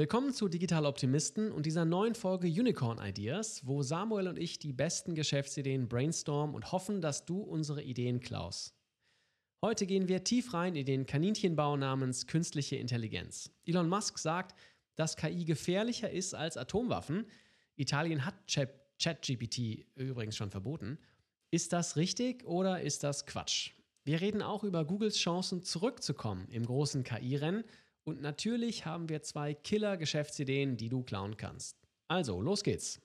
Willkommen zu Digital Optimisten und dieser neuen Folge Unicorn Ideas, wo Samuel und ich die besten Geschäftsideen brainstormen und hoffen, dass du unsere Ideen klaust. Heute gehen wir tief rein in den Kaninchenbau namens künstliche Intelligenz. Elon Musk sagt, dass KI gefährlicher ist als Atomwaffen. Italien hat ChatGPT übrigens schon verboten. Ist das richtig oder ist das Quatsch? Wir reden auch über Googles Chancen zurückzukommen im großen KI-Rennen und natürlich haben wir zwei Killer-Geschäftsideen, die du klauen kannst. Also, los geht's.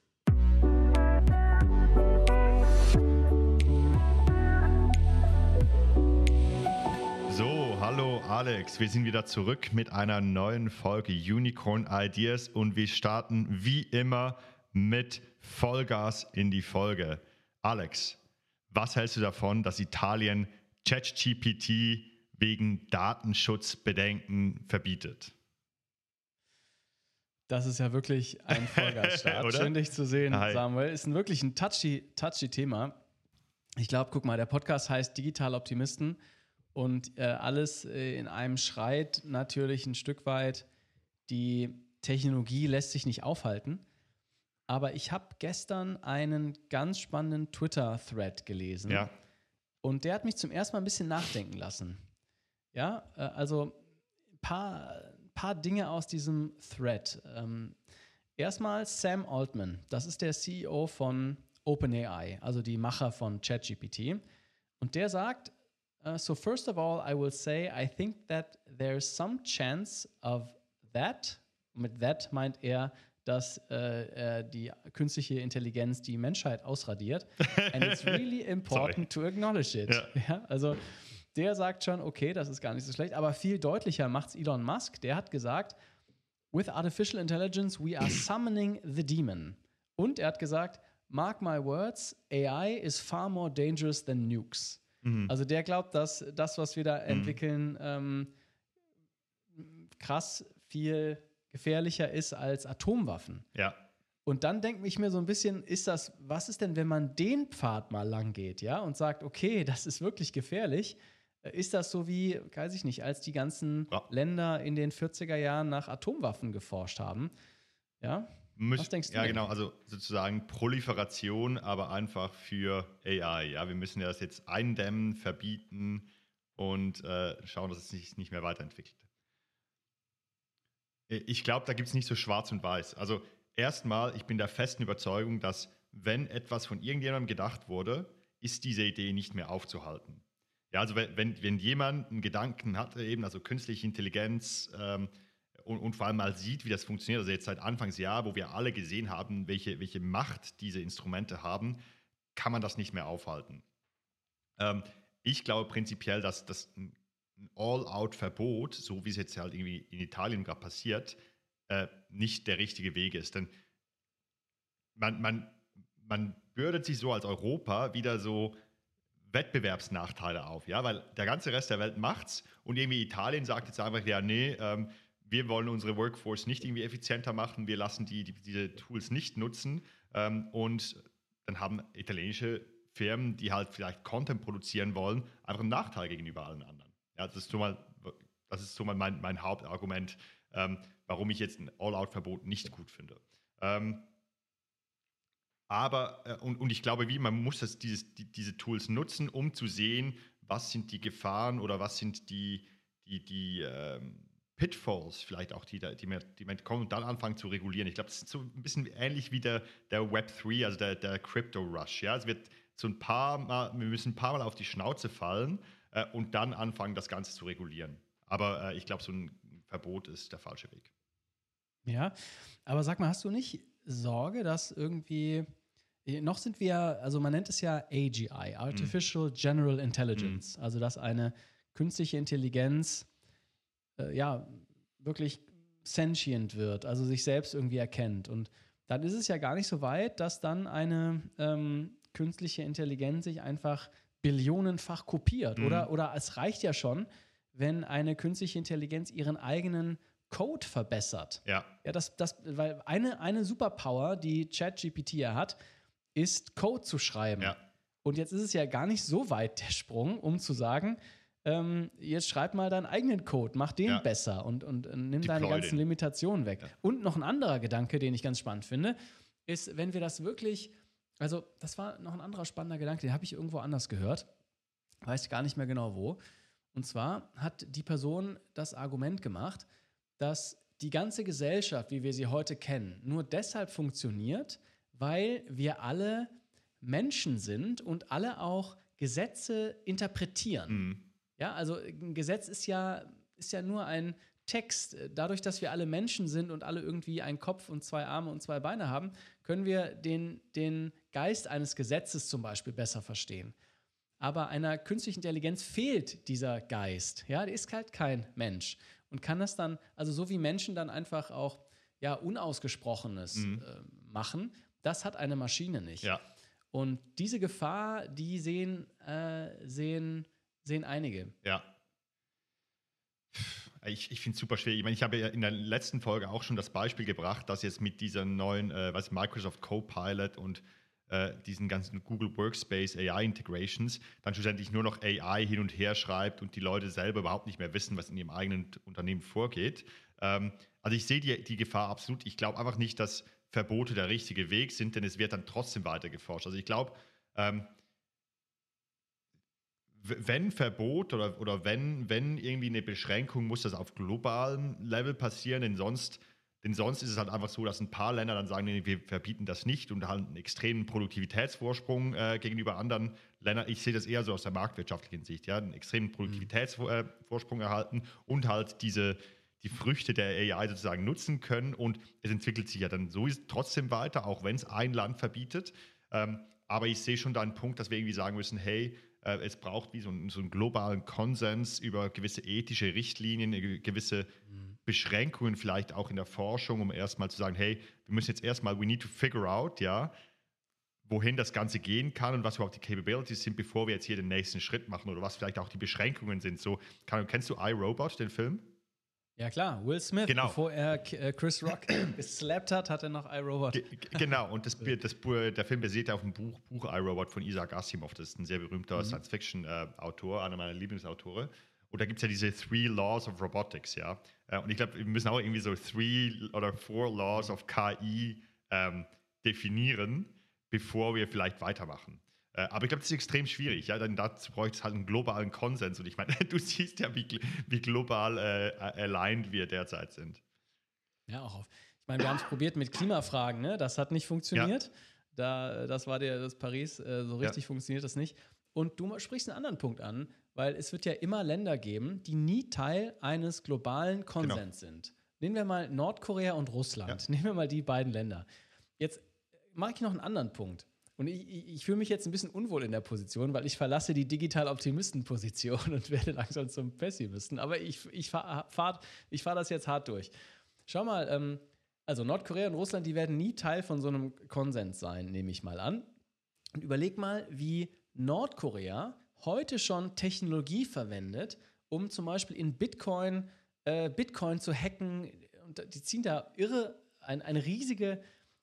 So, hallo Alex, wir sind wieder zurück mit einer neuen Folge Unicorn Ideas und wir starten wie immer mit Vollgas in die Folge. Alex, was hältst du davon, dass Italien ChatGPT wegen Datenschutzbedenken verbietet? Das ist ja wirklich ein Vollgasstart. Schön, dich zu sehen, Hi. Samuel. Ist ein wirklich ein touchy, touchy Thema. Ich glaube, guck mal, der Podcast heißt Digital Optimisten und äh, alles äh, in einem schreit natürlich ein Stück weit, die Technologie lässt sich nicht aufhalten. Aber ich habe gestern einen ganz spannenden Twitter-Thread gelesen. Ja. Und der hat mich zum ersten Mal ein bisschen nachdenken lassen. Ja, äh, also ein paar, paar Dinge aus diesem Thread. Ähm, erstmal Sam Altman, das ist der CEO von OpenAI, also die Macher von ChatGPT. Und der sagt, uh, so first of all, I will say, I think that there's some chance of that. Mit that meint er, dass äh, äh, die künstliche Intelligenz die Menschheit ausradiert. And it's really important to acknowledge it. Ja. ja. also der sagt schon, okay, das ist gar nicht so schlecht, aber viel deutlicher macht es Elon Musk. Der hat gesagt, with artificial intelligence we are summoning the demon. Und er hat gesagt, mark my words, AI is far more dangerous than nukes. Mhm. Also der glaubt, dass das, was wir da mhm. entwickeln, ähm, krass viel gefährlicher ist als Atomwaffen. Ja. Und dann denke ich mir so ein bisschen, ist das, was ist denn, wenn man den Pfad mal lang geht, ja, und sagt, okay, das ist wirklich gefährlich? Ist das so wie, weiß ich nicht, als die ganzen ja. Länder in den 40er Jahren nach Atomwaffen geforscht haben? Ja? Müs Was denkst du? Ja, denn? genau, also sozusagen Proliferation, aber einfach für AI. Ja, wir müssen ja das jetzt eindämmen, verbieten und äh, schauen, dass es sich nicht mehr weiterentwickelt. Ich glaube, da gibt es nicht so schwarz und weiß. Also erstmal, ich bin der festen Überzeugung, dass wenn etwas von irgendjemandem gedacht wurde, ist diese Idee nicht mehr aufzuhalten. Ja, also wenn, wenn jemand einen Gedanken hat, eben, also künstliche Intelligenz ähm, und, und, vor allem mal sieht, wie das funktioniert, also jetzt seit Anfangsjahr, wo wir alle gesehen haben, welche, welche Macht diese Instrumente haben, kann man das nicht mehr aufhalten. Ähm, ich glaube prinzipiell, dass das ein All-out-Verbot, so wie es jetzt halt irgendwie in Italien gerade passiert, äh, nicht der richtige Weg ist. Denn man, man, man bürdet sich so als Europa wieder so Wettbewerbsnachteile auf, ja, weil der ganze Rest der Welt macht's und irgendwie Italien sagt jetzt einfach, ja, nee, ähm, wir wollen unsere Workforce nicht irgendwie effizienter machen, wir lassen die, die diese Tools nicht nutzen ähm, und dann haben italienische Firmen, die halt vielleicht Content produzieren wollen, einfach einen Nachteil gegenüber allen anderen. Ja, das ist so mal, das ist so mal mein, mein Hauptargument, ähm, warum ich jetzt ein All-Out-Verbot nicht gut finde. Ähm, aber, äh, und, und ich glaube, wie, man muss das, dieses, die, diese Tools nutzen, um zu sehen, was sind die Gefahren oder was sind die, die, die ähm, Pitfalls vielleicht auch, die, die, die, die man kommen und dann anfangen zu regulieren. Ich glaube, das ist so ein bisschen ähnlich wie der, der Web 3, also der, der Crypto Rush. Ja? Es wird so ein paar Mal, wir müssen ein paar Mal auf die Schnauze fallen äh, und dann anfangen, das Ganze zu regulieren. Aber äh, ich glaube, so ein Verbot ist der falsche Weg. Ja, aber sag mal, hast du nicht Sorge, dass irgendwie äh, noch sind wir, also man nennt es ja AGI, Artificial mm. General Intelligence, mm. also dass eine künstliche Intelligenz äh, ja wirklich sentient wird, also sich selbst irgendwie erkennt. Und dann ist es ja gar nicht so weit, dass dann eine ähm, künstliche Intelligenz sich einfach billionenfach kopiert. Mhm. Oder, oder es reicht ja schon, wenn eine künstliche Intelligenz ihren eigenen Code verbessert. Ja. Ja, das, das, weil eine, eine Superpower, die ChatGPT ja hat, ist Code zu schreiben. Ja. Und jetzt ist es ja gar nicht so weit der Sprung, um zu sagen, ähm, jetzt schreib mal deinen eigenen Code, mach den ja. besser und, und, und nimm Deploy deine ganzen den. Limitationen weg. Ja. Und noch ein anderer Gedanke, den ich ganz spannend finde, ist, wenn wir das wirklich, also das war noch ein anderer spannender Gedanke, den habe ich irgendwo anders gehört, weiß gar nicht mehr genau wo. Und zwar hat die Person das Argument gemacht, dass die ganze Gesellschaft, wie wir sie heute kennen, nur deshalb funktioniert, weil wir alle Menschen sind und alle auch Gesetze interpretieren. Mhm. Ja, also ein Gesetz ist ja, ist ja nur ein Text. Dadurch, dass wir alle Menschen sind und alle irgendwie einen Kopf und zwei Arme und zwei Beine haben, können wir den, den Geist eines Gesetzes zum Beispiel besser verstehen. Aber einer künstlichen Intelligenz fehlt dieser Geist. Ja, der ist halt kein Mensch und kann das dann, also so wie Menschen dann einfach auch ja Unausgesprochenes mhm. äh, machen, das hat eine Maschine nicht. Ja. Und diese Gefahr, die sehen, äh, sehen, sehen einige. Ja. Ich, ich finde es super schwierig. Ich meine, ich habe ja in der letzten Folge auch schon das Beispiel gebracht, dass jetzt mit dieser neuen, äh, was Microsoft Copilot und äh, diesen ganzen Google Workspace AI Integrations dann schlussendlich nur noch AI hin und her schreibt und die Leute selber überhaupt nicht mehr wissen, was in ihrem eigenen Unternehmen vorgeht. Ähm, also ich sehe die, die Gefahr absolut. Ich glaube einfach nicht, dass Verbote der richtige Weg sind, denn es wird dann trotzdem weiter geforscht. Also ich glaube, ähm, wenn Verbot oder, oder wenn, wenn irgendwie eine Beschränkung, muss das auf globalem Level passieren, denn sonst, denn sonst ist es halt einfach so, dass ein paar Länder dann sagen, nee, wir verbieten das nicht und haben einen extremen Produktivitätsvorsprung äh, gegenüber anderen Ländern. Ich sehe das eher so aus der marktwirtschaftlichen Sicht, ja, einen extremen Produktivitätsvorsprung erhalten und halt diese, die Früchte der AI sozusagen nutzen können. Und es entwickelt sich ja dann so trotzdem weiter, auch wenn es ein Land verbietet. Ähm, aber ich sehe schon da einen Punkt, dass wir irgendwie sagen müssen, hey, äh, es braucht wie so, ein, so, einen globalen Konsens über gewisse ethische Richtlinien, äh, gewisse mhm. Beschränkungen vielleicht auch in der Forschung, um erstmal zu sagen, hey, wir müssen jetzt erstmal, we need to figure out, ja, wohin das Ganze gehen kann und was überhaupt die Capabilities sind, bevor wir jetzt hier den nächsten Schritt machen oder was vielleicht auch die Beschränkungen sind. So, kann, kennst du iRobot, den Film? Ja klar, Will Smith, genau. bevor er äh, Chris Rock geslappt hat, hat er noch iRobot. Ge genau, und das, das, der Film basiert auf dem Buch, Buch iRobot von Isaac Asimov. Das ist ein sehr berühmter mhm. Science-Fiction-Autor, einer meiner Lieblingsautore. Und da gibt es ja diese Three Laws of Robotics, ja. Äh, und ich glaube, wir müssen auch irgendwie so Three oder Four Laws of KI ähm, definieren, bevor wir vielleicht weitermachen. Äh, aber ich glaube, das ist extrem schwierig. Ja? Denn dazu bräuchte es halt einen globalen Konsens. Und ich meine, du siehst ja, wie, wie global äh, aligned wir derzeit sind. Ja, auch auf. Ich meine, wir haben es probiert mit Klimafragen, ne? Das hat nicht funktioniert. Ja. Da, das war der, das Paris, äh, so richtig ja. funktioniert das nicht. Und du sprichst einen anderen Punkt an, weil es wird ja immer Länder geben, die nie Teil eines globalen genau. Konsens genau. sind. Nehmen wir mal Nordkorea und Russland. Ja. Nehmen wir mal die beiden Länder. Jetzt mache ich noch einen anderen Punkt. Und ich, ich, ich fühle mich jetzt ein bisschen unwohl in der Position, weil ich verlasse die Digital-Optimisten-Position und werde langsam zum Pessimisten. Aber ich, ich fahre fahr, ich fahr das jetzt hart durch. Schau mal, ähm, also Nordkorea und Russland, die werden nie Teil von so einem Konsens sein, nehme ich mal an. Und überleg mal, wie Nordkorea heute schon Technologie verwendet, um zum Beispiel in Bitcoin, äh, Bitcoin zu hacken. Und die ziehen da irre, ein, eine riesige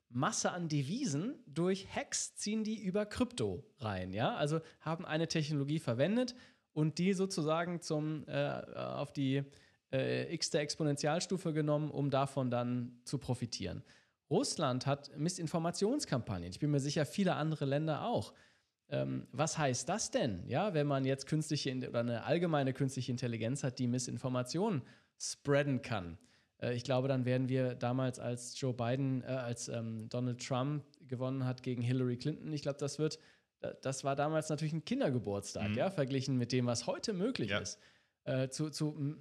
Masse an Devisen durch Hacks ziehen die über Krypto rein, ja? Also haben eine Technologie verwendet und die sozusagen zum äh, auf die äh, x der Exponentialstufe genommen, um davon dann zu profitieren. Russland hat Missinformationskampagnen. Ich bin mir sicher, viele andere Länder auch. Ähm, was heißt das denn, ja, wenn man jetzt künstliche oder eine allgemeine künstliche Intelligenz hat, die Missinformationen spreaden kann? Äh, ich glaube, dann werden wir damals, als Joe Biden, äh, als ähm, Donald Trump gewonnen hat gegen Hillary Clinton, ich glaube, das wird, das war damals natürlich ein Kindergeburtstag, mhm. ja, verglichen mit dem, was heute möglich ja. ist, äh, zu, zu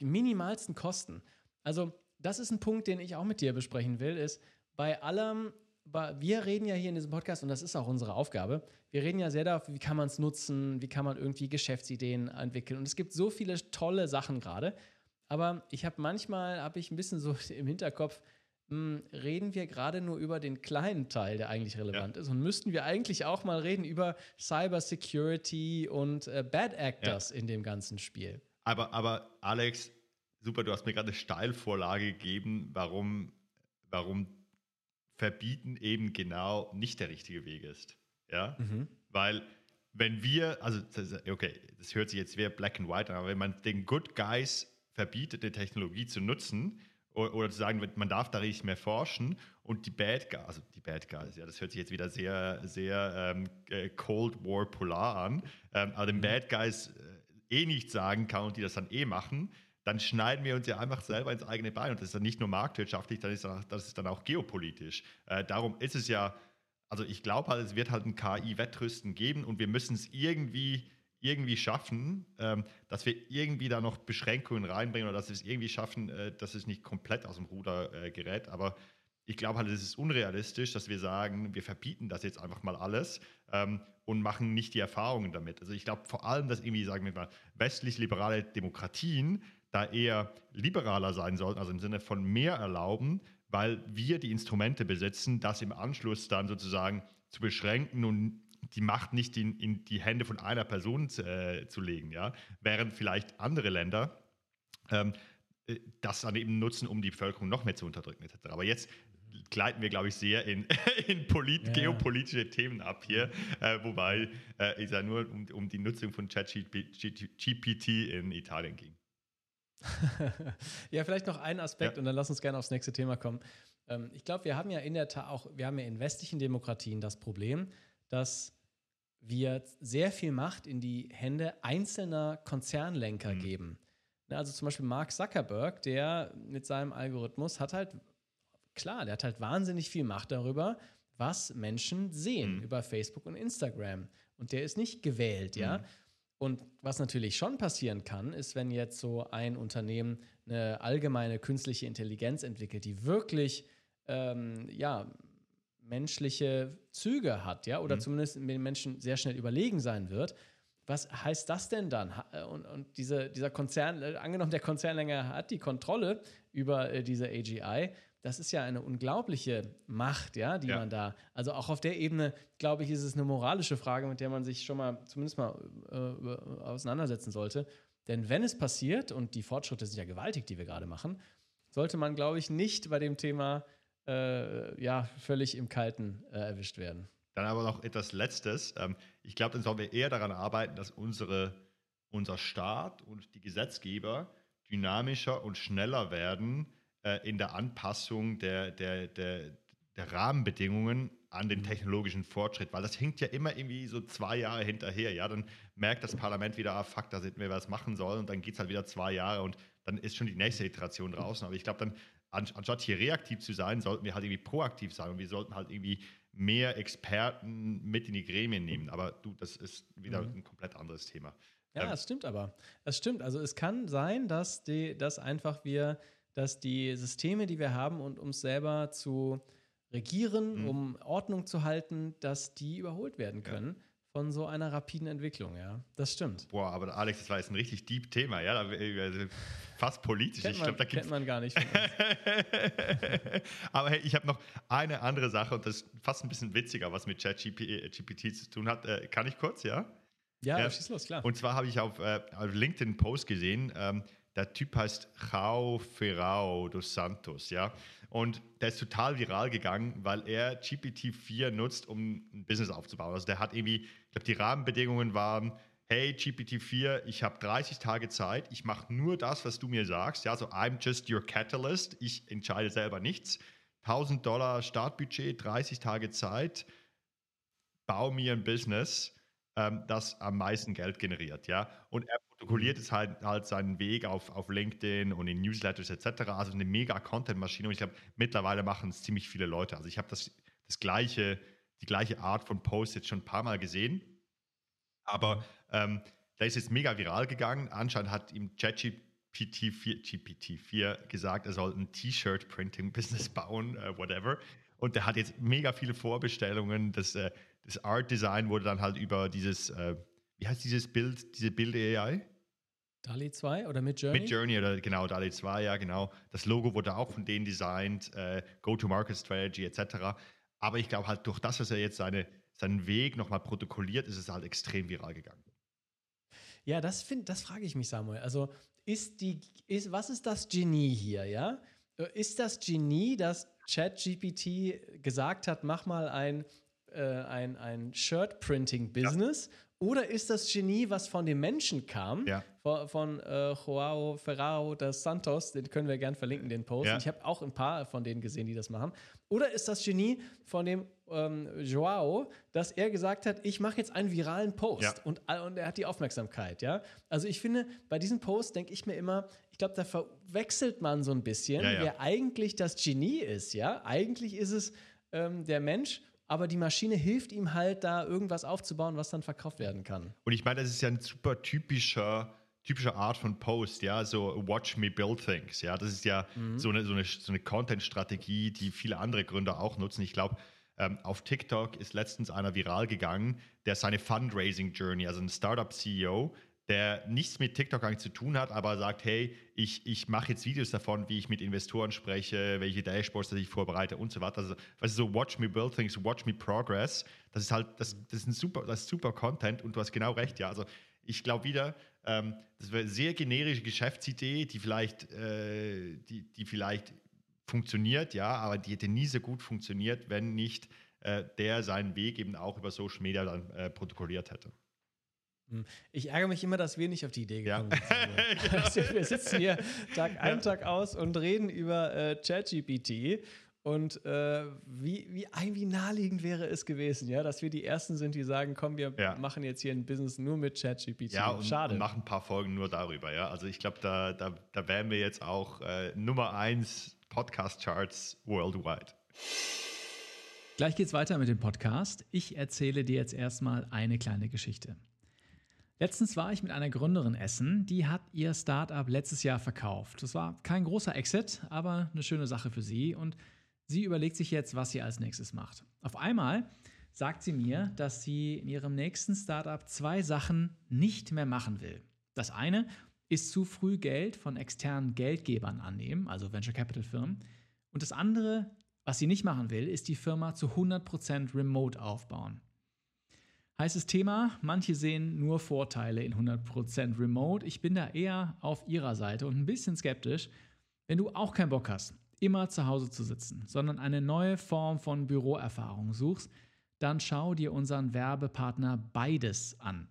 minimalsten Kosten. Also, das ist ein Punkt, den ich auch mit dir besprechen will, ist bei allem, wir reden ja hier in diesem Podcast, und das ist auch unsere Aufgabe, wir reden ja sehr darauf, wie kann man es nutzen, wie kann man irgendwie Geschäftsideen entwickeln. Und es gibt so viele tolle Sachen gerade. Aber ich habe manchmal, habe ich ein bisschen so im Hinterkopf, mh, hm, reden wir gerade nur über den kleinen Teil, der eigentlich relevant ja. ist. Und müssten wir eigentlich auch mal reden über Cyber Security und äh, Bad Actors ja. in dem ganzen Spiel. Aber, aber Alex, super, du hast mir gerade eine Steilvorlage gegeben, warum, warum Verbieten eben genau nicht der richtige Weg ist. Ja, mhm. weil wenn wir, also okay, das hört sich jetzt sehr black and white an, aber wenn man den Good Guys verbietet, die Technologie zu nutzen oder, oder zu sagen, man darf da nicht mehr forschen und die Bad Guys, also die Bad Guys, ja, das hört sich jetzt wieder sehr, sehr ähm, äh, Cold War Polar an, ähm, aber den mhm. Bad Guys äh, eh nicht sagen kann und die das dann eh machen, dann schneiden wir uns ja einfach selber ins eigene Bein. Und das ist dann nicht nur marktwirtschaftlich, das ist, dann auch, das ist dann auch geopolitisch. Äh, darum ist es ja, also ich glaube halt, es wird halt ein KI-Wettrüsten geben und wir müssen es irgendwie, irgendwie schaffen, ähm, dass wir irgendwie da noch Beschränkungen reinbringen oder dass wir es irgendwie schaffen, äh, dass es nicht komplett aus dem Ruder äh, gerät. Aber ich glaube halt, es ist unrealistisch, dass wir sagen, wir verbieten das jetzt einfach mal alles ähm, und machen nicht die Erfahrungen damit. Also ich glaube vor allem, dass irgendwie, sagen wir mal, westlich-liberale Demokratien da eher liberaler sein sollten, also im Sinne von mehr erlauben, weil wir die Instrumente besitzen, das im Anschluss dann sozusagen zu beschränken und die Macht nicht in, in die Hände von einer Person äh, zu legen, ja, während vielleicht andere Länder ähm, äh, das dann eben nutzen, um die Bevölkerung noch mehr zu unterdrücken etc. Aber jetzt gleiten wir, glaube ich, sehr in, in polit, ja. geopolitische Themen ab hier, äh, wobei äh, es ja nur um, um die Nutzung von ChatGPT in Italien ging. ja, vielleicht noch ein Aspekt ja. und dann lass uns gerne aufs nächste Thema kommen. Ähm, ich glaube, wir haben ja in der Tat auch, wir haben ja in westlichen Demokratien das Problem, dass wir sehr viel Macht in die Hände einzelner Konzernlenker mhm. geben. Ne, also zum Beispiel Mark Zuckerberg, der mit seinem Algorithmus hat halt, klar, der hat halt wahnsinnig viel Macht darüber, was Menschen sehen mhm. über Facebook und Instagram. Und der ist nicht gewählt, ja. Mhm. Und was natürlich schon passieren kann, ist, wenn jetzt so ein Unternehmen eine allgemeine künstliche Intelligenz entwickelt, die wirklich ähm, ja, menschliche Züge hat, ja, oder mhm. zumindest den Menschen sehr schnell überlegen sein wird. Was heißt das denn dann? Äh, und, und diese, dieser Konzern, äh, angenommen, der Konzernlänger hat die Kontrolle über äh, diese AGI, das ist ja eine unglaubliche Macht, ja, die ja. man da, also auch auf der Ebene, glaube ich, ist es eine moralische Frage, mit der man sich schon mal zumindest mal äh, auseinandersetzen sollte. Denn wenn es passiert, und die Fortschritte sind ja gewaltig, die wir gerade machen, sollte man, glaube ich, nicht bei dem Thema äh, ja, völlig im Kalten äh, erwischt werden. Dann aber noch etwas Letztes. Ähm, ich glaube, dann sollen wir eher daran arbeiten, dass unsere, unser Staat und die Gesetzgeber dynamischer und schneller werden, äh, in der Anpassung der, der, der, der Rahmenbedingungen an den mhm. technologischen Fortschritt, weil das hinkt ja immer irgendwie so zwei Jahre hinterher. Ja, dann merkt das Parlament wieder, ah, fuck, da sind wir was machen sollen und dann geht es halt wieder zwei Jahre und dann ist schon die nächste Iteration draußen. Aber ich glaube, dann anstatt hier reaktiv zu sein, sollten wir halt irgendwie proaktiv sein und wir sollten halt irgendwie mehr Experten mit in die Gremien nehmen. Aber du, das ist wieder mhm. ein komplett anderes Thema. Ja, ähm, es stimmt aber. Es stimmt. Also es kann sein, dass, die, dass einfach wir dass die Systeme, die wir haben und uns selber zu regieren, mhm. um Ordnung zu halten, dass die überholt werden können. Ja. Von so einer rapiden Entwicklung, ja. Das stimmt. Boah, aber Alex, das war jetzt ein richtig deep Thema, ja. Also fast politisch. Kennt, ich man, glaub, da kennt man gar nicht. aber hey, ich habe noch eine andere Sache und das ist fast ein bisschen witziger, was mit ChatGPT äh, zu tun hat. Äh, kann ich kurz, ja? Ja, ja. schieß los, klar. Und zwar habe ich auf, äh, auf LinkedIn einen Post gesehen, ähm, der Typ heißt Jao Ferrao dos Santos, ja. Und der ist total viral gegangen, weil er GPT-4 nutzt, um ein Business aufzubauen. Also der hat irgendwie, ich glaube, die Rahmenbedingungen waren, hey GPT-4, ich habe 30 Tage Zeit, ich mache nur das, was du mir sagst. Ja, so I'm just your catalyst, ich entscheide selber nichts. 1000 Dollar Startbudget, 30 Tage Zeit, bau mir ein Business, ähm, das am meisten Geld generiert. Ja, und er protokolliert es halt, halt seinen Weg auf, auf LinkedIn und in Newsletters etc. Also eine mega Content-Maschine. Und ich glaube, mittlerweile machen es ziemlich viele Leute. Also ich habe das, das gleiche, die gleiche Art von Post jetzt schon ein paar Mal gesehen. Aber ähm, der ist jetzt mega viral gegangen. Anscheinend hat ihm ChatGPT4 GPT-4 gesagt, er soll ein T-Shirt-Printing-Business bauen, äh, whatever. Und der hat jetzt mega viele Vorbestellungen. Das, äh, das Art-Design wurde dann halt über dieses äh, wie heißt dieses Bild, diese Bild-AI? DALI 2 oder mit Journey? Mit Journey oder genau, DALI 2, ja, genau. Das Logo wurde auch von denen designt, äh, Go-to-Market-Strategy etc. Aber ich glaube halt, durch das, was er jetzt seine, seinen Weg nochmal protokolliert, ist es halt extrem viral gegangen. Ja, das, find, das frage ich mich, Samuel. Also, ist die, ist, was ist das Genie hier, ja? Ist das Genie, dass ChatGPT gesagt hat, mach mal ein äh, ein, ein Shirt-Printing-Business? Ja. Oder ist das Genie, was von den Menschen kam, ja. von, von äh, Joao Ferraro dos Santos, den können wir gern verlinken, den Post. Ja. Ich habe auch ein paar von denen gesehen, die das machen. Oder ist das Genie von dem ähm, Joao, dass er gesagt hat, ich mache jetzt einen viralen Post ja. und, und er hat die Aufmerksamkeit, ja. Also ich finde, bei diesem Post denke ich mir immer, ich glaube, da verwechselt man so ein bisschen, wer eigentlich das Genie ist, ja. Eigentlich ist es ähm, der Mensch aber die Maschine hilft ihm halt, da irgendwas aufzubauen, was dann verkauft werden kann. Und ich meine, das ist ja ein super typischer typische Art von Post, ja, so Watch Me Build Things, ja, das ist ja mhm. so eine, so eine, so eine Content-Strategie, die viele andere Gründer auch nutzen. Ich glaube, ähm, auf TikTok ist letztens einer viral gegangen, der seine Fundraising-Journey, also ein Startup-CEO, der nichts mit TikTok eigentlich zu tun hat, aber sagt, hey, ich, ich mache jetzt Videos davon, wie ich mit Investoren spreche, welche Dashboards ich vorbereite und so weiter. Also, also so Watch Me Build Things, Watch Me Progress, das ist halt, das, das ist ein super, das ist super Content und du hast genau recht, ja. Also ich glaube wieder, ähm, das wäre eine sehr generische Geschäftsidee, die vielleicht, äh, die, die vielleicht funktioniert, ja, aber die hätte nie so gut funktioniert, wenn nicht äh, der seinen Weg eben auch über Social Media dann äh, protokolliert hätte. Hm. Ich ärgere mich immer, dass wir nicht auf die Idee gekommen ja. sind. wir sitzen hier Tag ein, Tag aus und reden über äh, ChatGPT. Und äh, wie, wie, wie naheliegend wäre es gewesen, ja, dass wir die Ersten sind, die sagen, komm, wir ja. machen jetzt hier ein Business nur mit ChatGPT. Ja, und, Schade. und machen ein paar Folgen nur darüber, ja. Also ich glaube, da, da, da wären wir jetzt auch äh, Nummer eins Podcast-Charts worldwide. Gleich geht's weiter mit dem Podcast. Ich erzähle dir jetzt erstmal eine kleine Geschichte. Letztens war ich mit einer Gründerin essen, die hat ihr Startup letztes Jahr verkauft. Das war kein großer Exit, aber eine schöne Sache für sie und sie überlegt sich jetzt, was sie als nächstes macht. Auf einmal sagt sie mir, dass sie in ihrem nächsten Startup zwei Sachen nicht mehr machen will. Das eine ist zu früh Geld von externen Geldgebern annehmen, also Venture Capital Firmen. Und das andere, was sie nicht machen will, ist die Firma zu 100% remote aufbauen. Heißes Thema, manche sehen nur Vorteile in 100% Remote. Ich bin da eher auf ihrer Seite und ein bisschen skeptisch. Wenn du auch keinen Bock hast, immer zu Hause zu sitzen, sondern eine neue Form von Büroerfahrung suchst, dann schau dir unseren Werbepartner Beides an.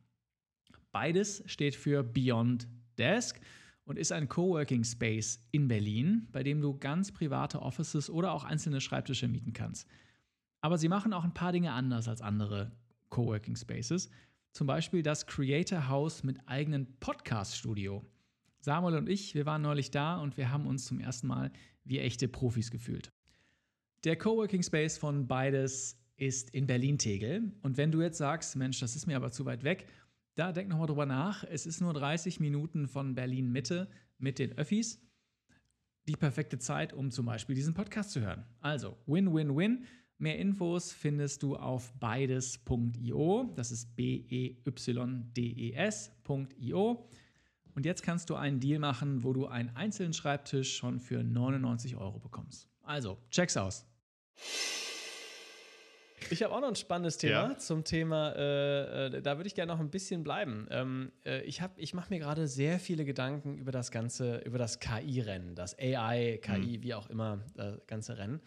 Beides steht für Beyond Desk und ist ein Coworking Space in Berlin, bei dem du ganz private Offices oder auch einzelne Schreibtische mieten kannst. Aber sie machen auch ein paar Dinge anders als andere Coworking Spaces. Zum Beispiel das Creator House mit eigenem Podcast-Studio. Samuel und ich, wir waren neulich da und wir haben uns zum ersten Mal wie echte Profis gefühlt. Der Coworking Space von beides ist in Berlin-Tegel. Und wenn du jetzt sagst, Mensch, das ist mir aber zu weit weg, da denk nochmal drüber nach. Es ist nur 30 Minuten von Berlin-Mitte mit den Öffis. Die perfekte Zeit, um zum Beispiel diesen Podcast zu hören. Also, Win-Win-Win. Mehr Infos findest du auf beides.io. Das ist B-E-Y-D-E-S.io. Und jetzt kannst du einen Deal machen, wo du einen einzelnen Schreibtisch schon für 99 Euro bekommst. Also, check's aus. Ich habe auch noch ein spannendes Thema ja. zum Thema, äh, äh, da würde ich gerne noch ein bisschen bleiben. Ähm, äh, ich ich mache mir gerade sehr viele Gedanken über das ganze, über das KI-Rennen, das AI, KI, mhm. wie auch immer, das ganze Rennen.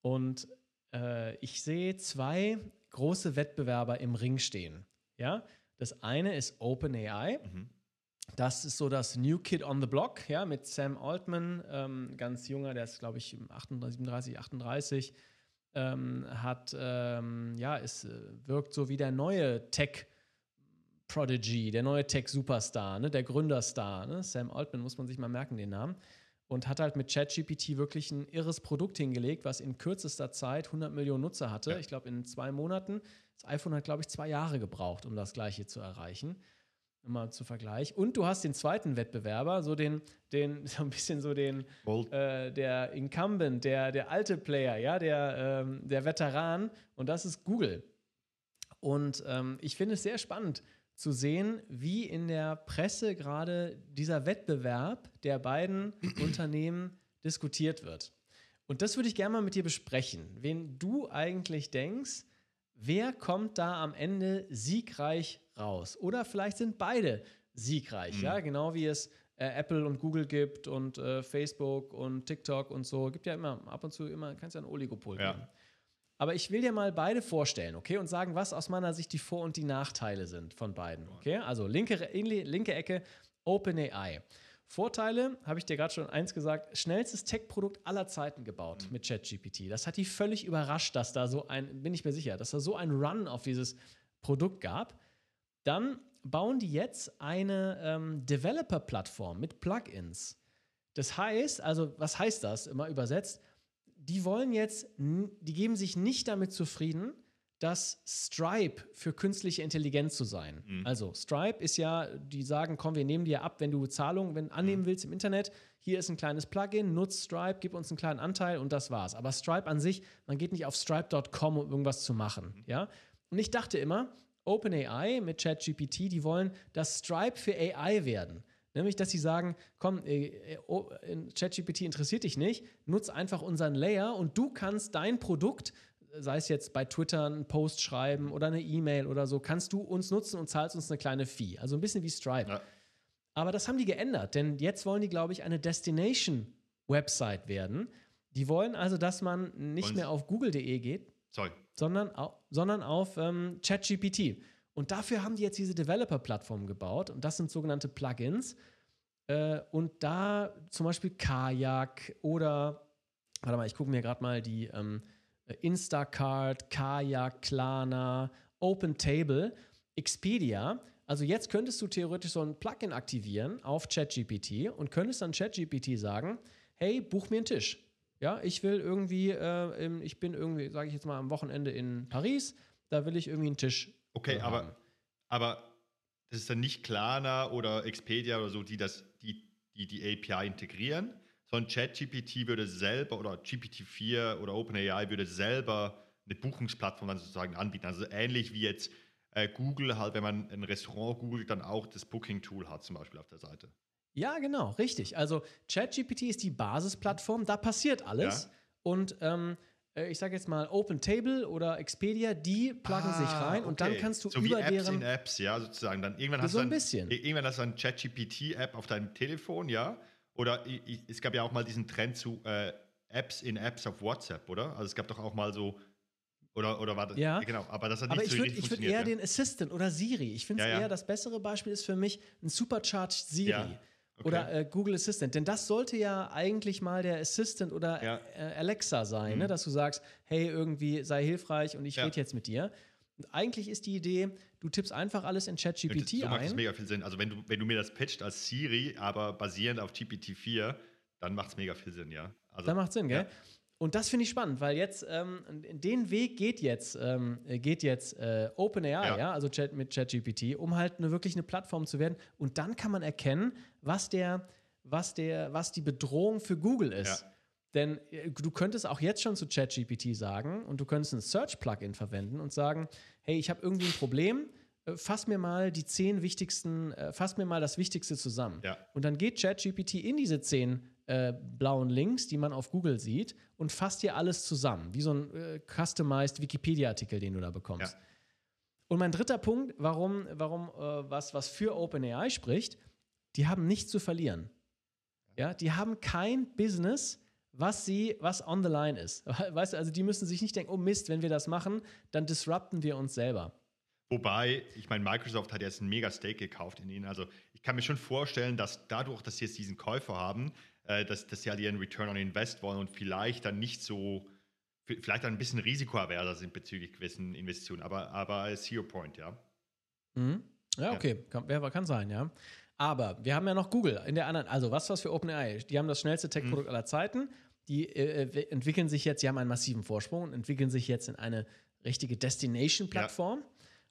Und äh, ich sehe zwei große Wettbewerber im Ring stehen. Ja? Das eine ist OpenAI. Mhm. Das ist so das New Kid on the Block, ja, mit Sam Altman, ähm, ganz junger, der ist, glaube ich, 38, 37, 38, ähm, hat, ähm, ja, es äh, wirkt so wie der neue Tech- Prodigy, der neue Tech-Superstar, ne, der Gründerstar. Ne? Sam Altman muss man sich mal merken, den Namen und hat halt mit ChatGPT wirklich ein irres Produkt hingelegt, was in kürzester Zeit 100 Millionen Nutzer hatte. Ja. Ich glaube, in zwei Monaten. Das iPhone hat, glaube ich, zwei Jahre gebraucht, um das Gleiche zu erreichen. Immer zu Vergleich. Und du hast den zweiten Wettbewerber, so den, den, so ein bisschen so den, äh, der Incumbent, der, der alte Player, ja, der, ähm, der Veteran. Und das ist Google. Und ähm, ich finde es sehr spannend, zu sehen, wie in der Presse gerade dieser Wettbewerb der beiden Unternehmen diskutiert wird. Und das würde ich gerne mal mit dir besprechen. Wen du eigentlich denkst, wer kommt da am Ende siegreich raus? Oder vielleicht sind beide siegreich, mhm. ja, genau wie es äh, Apple und Google gibt und äh, Facebook und TikTok und so. Gibt ja immer ab und zu immer, kannst ja ein Oligopol ja. geben. Aber ich will dir mal beide vorstellen, okay? Und sagen, was aus meiner Sicht die Vor- und die Nachteile sind von beiden, okay? Also linke, linke Ecke, OpenAI. Vorteile, habe ich dir gerade schon eins gesagt, schnellstes Tech-Produkt aller Zeiten gebaut mhm. mit ChatGPT. Das hat die völlig überrascht, dass da so ein, bin ich mir sicher, dass da so ein Run auf dieses Produkt gab. Dann bauen die jetzt eine ähm, Developer-Plattform mit Plugins. Das heißt, also was heißt das immer übersetzt? Die wollen jetzt, die geben sich nicht damit zufrieden, das Stripe für künstliche Intelligenz zu sein. Mhm. Also Stripe ist ja, die sagen, komm, wir nehmen dir ab, wenn du Zahlungen wenn, annehmen mhm. willst im Internet. Hier ist ein kleines Plugin, nutzt Stripe, gib uns einen kleinen Anteil und das war's. Aber Stripe an sich, man geht nicht auf stripe.com, um irgendwas zu machen. Mhm. Ja? Und ich dachte immer, OpenAI mit ChatGPT, die wollen das Stripe für AI werden. Nämlich, dass sie sagen, komm, äh, äh, oh, ChatGPT interessiert dich nicht, nutz einfach unseren Layer und du kannst dein Produkt sei es jetzt bei Twitter einen Post schreiben oder eine E-Mail oder so, kannst du uns nutzen und zahlst uns eine kleine Fee. Also ein bisschen wie Stripe. Ja. Aber das haben die geändert, denn jetzt wollen die, glaube ich, eine Destination-Website werden. Die wollen also, dass man nicht und? mehr auf google.de geht, Sorry. Sondern, sondern auf ähm, ChatGPT. Und dafür haben die jetzt diese Developer-Plattform gebaut und das sind sogenannte Plugins. Äh, und da zum Beispiel Kajak oder, warte mal, ich gucke mir gerade mal die ähm, Instacart, Kajak, Klarna, OpenTable, Expedia. Also jetzt könntest du theoretisch so ein Plugin aktivieren auf ChatGPT und könntest dann ChatGPT sagen, hey, buch mir einen Tisch. Ja, ich will irgendwie, äh, ich bin irgendwie, sage ich jetzt mal, am Wochenende in Paris, da will ich irgendwie einen Tisch. Okay, aber, aber das ist dann nicht Klarna oder Expedia oder so, die das, die, die, die API integrieren, sondern ChatGPT würde selber oder GPT-4 oder OpenAI würde selber eine Buchungsplattform dann sozusagen anbieten. Also ähnlich wie jetzt äh, Google halt, wenn man ein Restaurant googelt, dann auch das Booking-Tool hat zum Beispiel auf der Seite. Ja, genau, richtig. Also ChatGPT ist die Basisplattform, da passiert alles. Ja. Und ähm, äh, ich sage jetzt mal Open Table oder Expedia, die pluggen ah, sich rein okay. und dann kannst du so über wie Apps deren in Apps, ja, sozusagen. Dann irgendwann hast so du ein, bisschen. irgendwann hast du eine ChatGPT-App auf deinem Telefon, ja. Oder ich, es gab ja auch mal diesen Trend zu äh, Apps in Apps auf WhatsApp, oder? Also es gab doch auch mal so oder, oder war das? Ja, genau. Aber das hat nicht aber so ich würde eher ja? den Assistant oder Siri. Ich finde es ja, ja. eher das bessere Beispiel ist für mich ein Supercharged Siri. Ja. Okay. Oder äh, Google Assistant. Denn das sollte ja eigentlich mal der Assistant oder ja. äh, Alexa sein, ne? mhm. ne? dass du sagst, hey, irgendwie sei hilfreich und ich ja. rede jetzt mit dir. Und eigentlich ist die Idee, du tippst einfach alles in ChatGPT ein. So macht es mega viel Sinn. Also wenn du, wenn du mir das pitcht als Siri, aber basierend auf GPT-4, dann macht es mega viel Sinn, ja. Also, dann macht Sinn, gell? Ja. Und das finde ich spannend, weil jetzt ähm, den Weg geht jetzt, ähm, geht jetzt äh, OpenAI, ja. ja. also Chat, mit ChatGPT, um halt eine, wirklich eine Plattform zu werden. Und dann kann man erkennen, was der, was der, was die Bedrohung für Google ist. Ja. Denn äh, du könntest auch jetzt schon zu ChatGPT sagen und du könntest ein Search-Plugin verwenden und sagen, hey, ich habe irgendwie ein Problem, äh, fass mir mal die zehn wichtigsten, äh, fass mir mal das Wichtigste zusammen. Ja. Und dann geht ChatGPT in diese zehn äh, blauen Links, die man auf Google sieht, und fasst hier alles zusammen, wie so ein äh, customized Wikipedia-Artikel, den du da bekommst. Ja. Und mein dritter Punkt, warum, warum äh, was, was für OpenAI spricht, die haben nichts zu verlieren. Ja, die haben kein Business, was sie, was on the line ist. Weißt du, also die müssen sich nicht denken, oh Mist, wenn wir das machen, dann disrupten wir uns selber. Wobei, ich meine, Microsoft hat jetzt einen mega Stake gekauft in ihnen. Also ich kann mir schon vorstellen, dass dadurch, dass sie jetzt diesen Käufer haben, äh, dass, dass sie halt ihren Return on Invest wollen und vielleicht dann nicht so, vielleicht dann ein bisschen risikoaverser sind bezüglich gewissen Investitionen. Aber, aber Zero Point, ja. Mhm. Ja, okay, kann, kann sein, ja. Aber wir haben ja noch Google in der anderen, also was was für OpenAI? Die haben das schnellste Tech-Produkt mhm. aller Zeiten. Die äh, äh, entwickeln sich jetzt, sie haben einen massiven Vorsprung und entwickeln sich jetzt in eine richtige Destination-Plattform. Ja.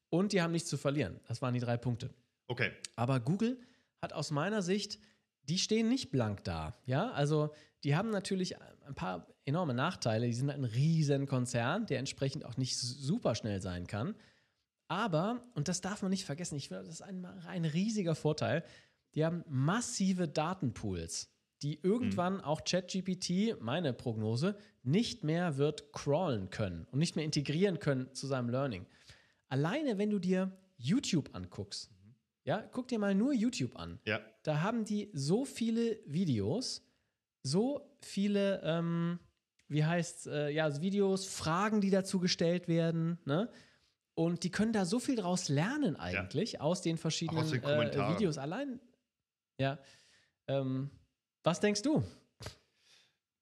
Und die haben nichts zu verlieren. Das waren die drei Punkte. Okay. Aber Google hat aus meiner Sicht die stehen nicht blank da. Ja, also die haben natürlich ein paar enorme Nachteile. Die sind ein riesen Konzern, der entsprechend auch nicht super schnell sein kann. Aber, und das darf man nicht vergessen, ich finde, das ist ein, ein riesiger Vorteil, die haben massive Datenpools, die irgendwann mhm. auch ChatGPT, meine Prognose, nicht mehr wird crawlen können und nicht mehr integrieren können zu seinem Learning. Alleine, wenn du dir YouTube anguckst, ja, guck dir mal nur YouTube an. Ja. Da haben die so viele Videos, so viele, ähm, wie heißt äh, ja, Videos, Fragen, die dazu gestellt werden, ne? Und die können da so viel draus lernen eigentlich ja. aus den verschiedenen aus den äh, Videos allein. Ja. Ähm, was denkst du?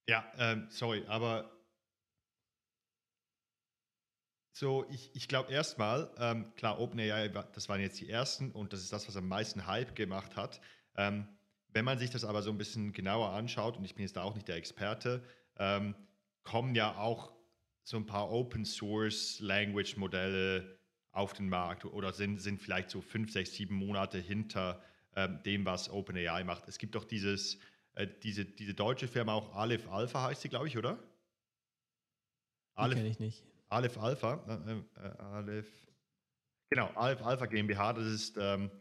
Ja, ähm, sorry, aber so, ich, ich glaube erstmal, ähm, klar, OpenAI, das waren jetzt die ersten und das ist das, was am meisten Hype gemacht hat. Ähm, wenn man sich das aber so ein bisschen genauer anschaut, und ich bin jetzt da auch nicht der Experte, ähm, kommen ja auch so ein paar Open Source Language Modelle auf den Markt oder sind, sind vielleicht so fünf, sechs, sieben Monate hinter ähm, dem, was OpenAI macht. Es gibt doch dieses, äh, diese, diese deutsche Firma auch Aleph Alpha heißt sie, glaube ich, oder? Aleph, kenne ich nicht. Aleph Alpha, äh, äh, Aleph, genau, Aleph Alpha GmbH, das ist ähm,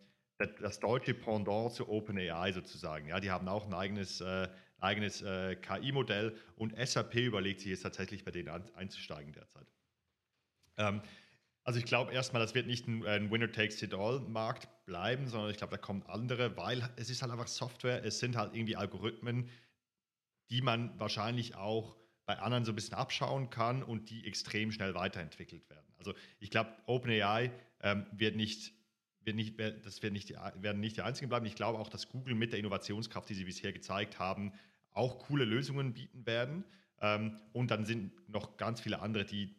das, deutsche Pendant zu OpenAI sozusagen. Ja, die haben auch ein eigenes äh, eigenes äh, KI-Modell und SAP überlegt sich jetzt tatsächlich bei denen an, einzusteigen derzeit. Ähm, also ich glaube erstmal, das wird nicht ein, ein Winner-Takes-it-all-Markt bleiben, sondern ich glaube, da kommen andere, weil es ist halt einfach Software, es sind halt irgendwie Algorithmen, die man wahrscheinlich auch bei anderen so ein bisschen abschauen kann und die extrem schnell weiterentwickelt werden. Also ich glaube, OpenAI ähm, wird nicht wird nicht, das wird nicht die, werden nicht die einzigen bleiben. Ich glaube auch, dass Google mit der Innovationskraft, die sie bisher gezeigt haben, auch coole Lösungen bieten werden. Ähm, und dann sind noch ganz viele andere, die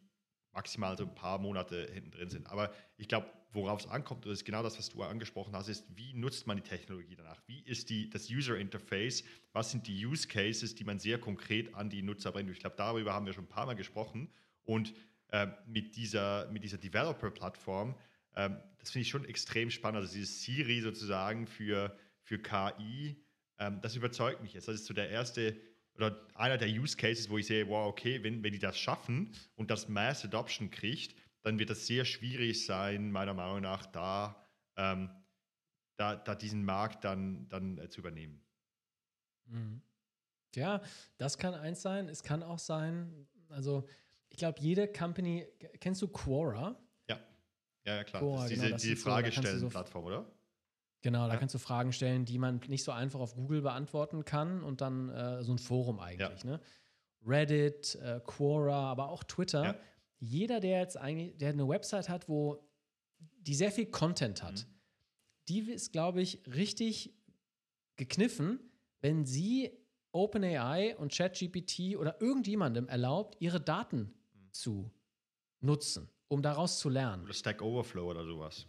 maximal so ein paar Monate hinten drin sind. Aber ich glaube, worauf es ankommt, das ist genau das, was du angesprochen hast, ist, wie nutzt man die Technologie danach? Wie ist die, das User Interface? Was sind die Use Cases, die man sehr konkret an die Nutzer bringt? Ich glaube, darüber haben wir schon ein paar Mal gesprochen. Und äh, mit dieser, mit dieser Developer-Plattform, äh, das finde ich schon extrem spannend. Also dieses Siri sozusagen für, für KI, ähm, das überzeugt mich jetzt. Das ist so der erste oder einer der Use Cases, wo ich sehe, wow, okay, wenn, wenn die das schaffen und das Mass Adoption kriegt, dann wird das sehr schwierig sein, meiner Meinung nach, da, ähm, da, da diesen Markt dann, dann äh, zu übernehmen. Mhm. Ja, das kann eins sein. Es kann auch sein, also ich glaube, jede Company, kennst du Quora? Ja, ja, klar. Quora, diese, genau, diese Fragestellen-Plattform, so, oder? Genau, da ja. kannst du Fragen stellen, die man nicht so einfach auf Google beantworten kann und dann äh, so ein Forum eigentlich. Ja. Ne? Reddit, äh, Quora, aber auch Twitter. Ja. Jeder, der jetzt eigentlich, der eine Website hat, wo die sehr viel Content hat, mhm. die ist, glaube ich, richtig gekniffen, wenn sie OpenAI und ChatGPT oder irgendjemandem erlaubt, ihre Daten mhm. zu nutzen, um daraus zu lernen. Oder Stack Overflow oder sowas.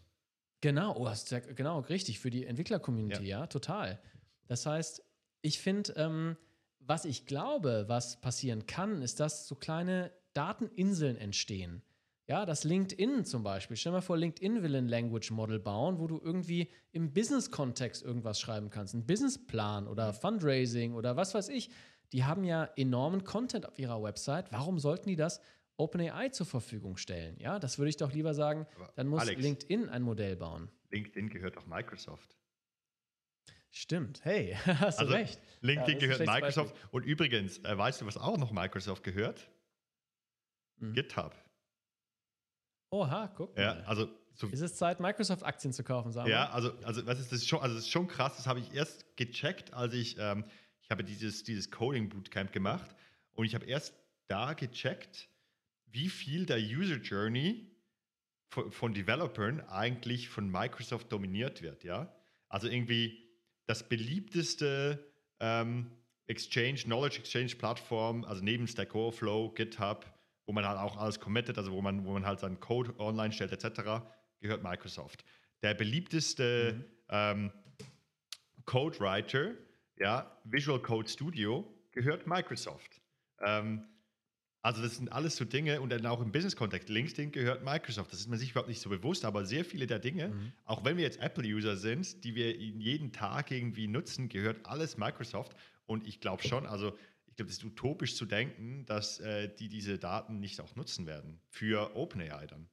Genau, oh, ja, genau, richtig, für die Entwickler-Community, ja. ja. total. Das heißt, ich finde, ähm, was ich glaube, was passieren kann, ist, dass so kleine Dateninseln entstehen. Ja, das LinkedIn zum Beispiel. Stell dir mal vor, LinkedIn will ein Language Model bauen, wo du irgendwie im Business-Kontext irgendwas schreiben kannst. Ein Businessplan oder mhm. Fundraising oder was weiß ich. Die haben ja enormen Content auf ihrer Website. Warum sollten die das OpenAI zur Verfügung stellen. Ja, das würde ich doch lieber sagen, dann muss Alex, LinkedIn ein Modell bauen. LinkedIn gehört doch Microsoft. Stimmt, hey, hast also, du recht. LinkedIn ja, gehört Microsoft. Beispiel. Und übrigens, äh, weißt du, was auch noch Microsoft gehört? Mhm. GitHub. Oha, guck mal. Ja, also so, ist es Zeit, Microsoft-Aktien zu kaufen, sagen Ja, also, also was ist das schon, also das ist schon krass, das habe ich erst gecheckt, als ich, ähm, ich habe dieses, dieses Coding-Bootcamp gemacht und ich habe erst da gecheckt, wie viel der User Journey von, von Developern eigentlich von Microsoft dominiert wird, ja. Also irgendwie das beliebteste ähm, Exchange, Knowledge Exchange Plattform, also neben Stack Overflow, GitHub, wo man halt auch alles committet, also wo man, wo man halt seinen Code online stellt, etc., gehört Microsoft. Der beliebteste mhm. ähm, Code Writer, ja, Visual Code Studio, gehört Microsoft. Ähm, also das sind alles so Dinge und dann auch im Business-Kontext. LinkedIn gehört Microsoft. Das ist man sich überhaupt nicht so bewusst, aber sehr viele der Dinge, mhm. auch wenn wir jetzt Apple-User sind, die wir jeden Tag irgendwie nutzen, gehört alles Microsoft. Und ich glaube schon, also ich glaube, es ist utopisch zu denken, dass äh, die diese Daten nicht auch nutzen werden für OpenAI dann.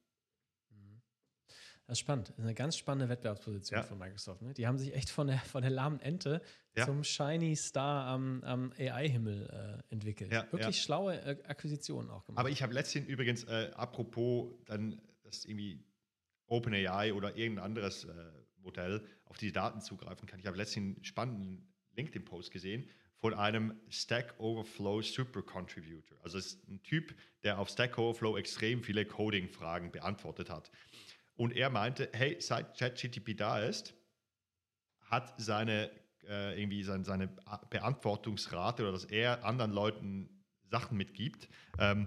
Das ist spannend. Das ist eine ganz spannende Wettbewerbsposition ja. von Microsoft. Ne? Die haben sich echt von der, von der lahmen Ente ja. zum Shiny Star am, am AI-Himmel äh, entwickelt. Ja, Wirklich schlaue äh, Akquisitionen auch gemacht. Aber ich habe letztens übrigens, äh, apropos dann, dass irgendwie OpenAI oder irgendein anderes äh, Modell auf die Daten zugreifen kann. Ich habe letztens einen spannenden LinkedIn-Post gesehen von einem Stack Overflow Supercontributor. Also es ist ein Typ, der auf Stack Overflow extrem viele Coding-Fragen beantwortet hat. Und er meinte, hey, seit ChatGTP da ist, hat seine äh, irgendwie seine, seine Beantwortungsrate oder dass er anderen Leuten Sachen mitgibt, ähm,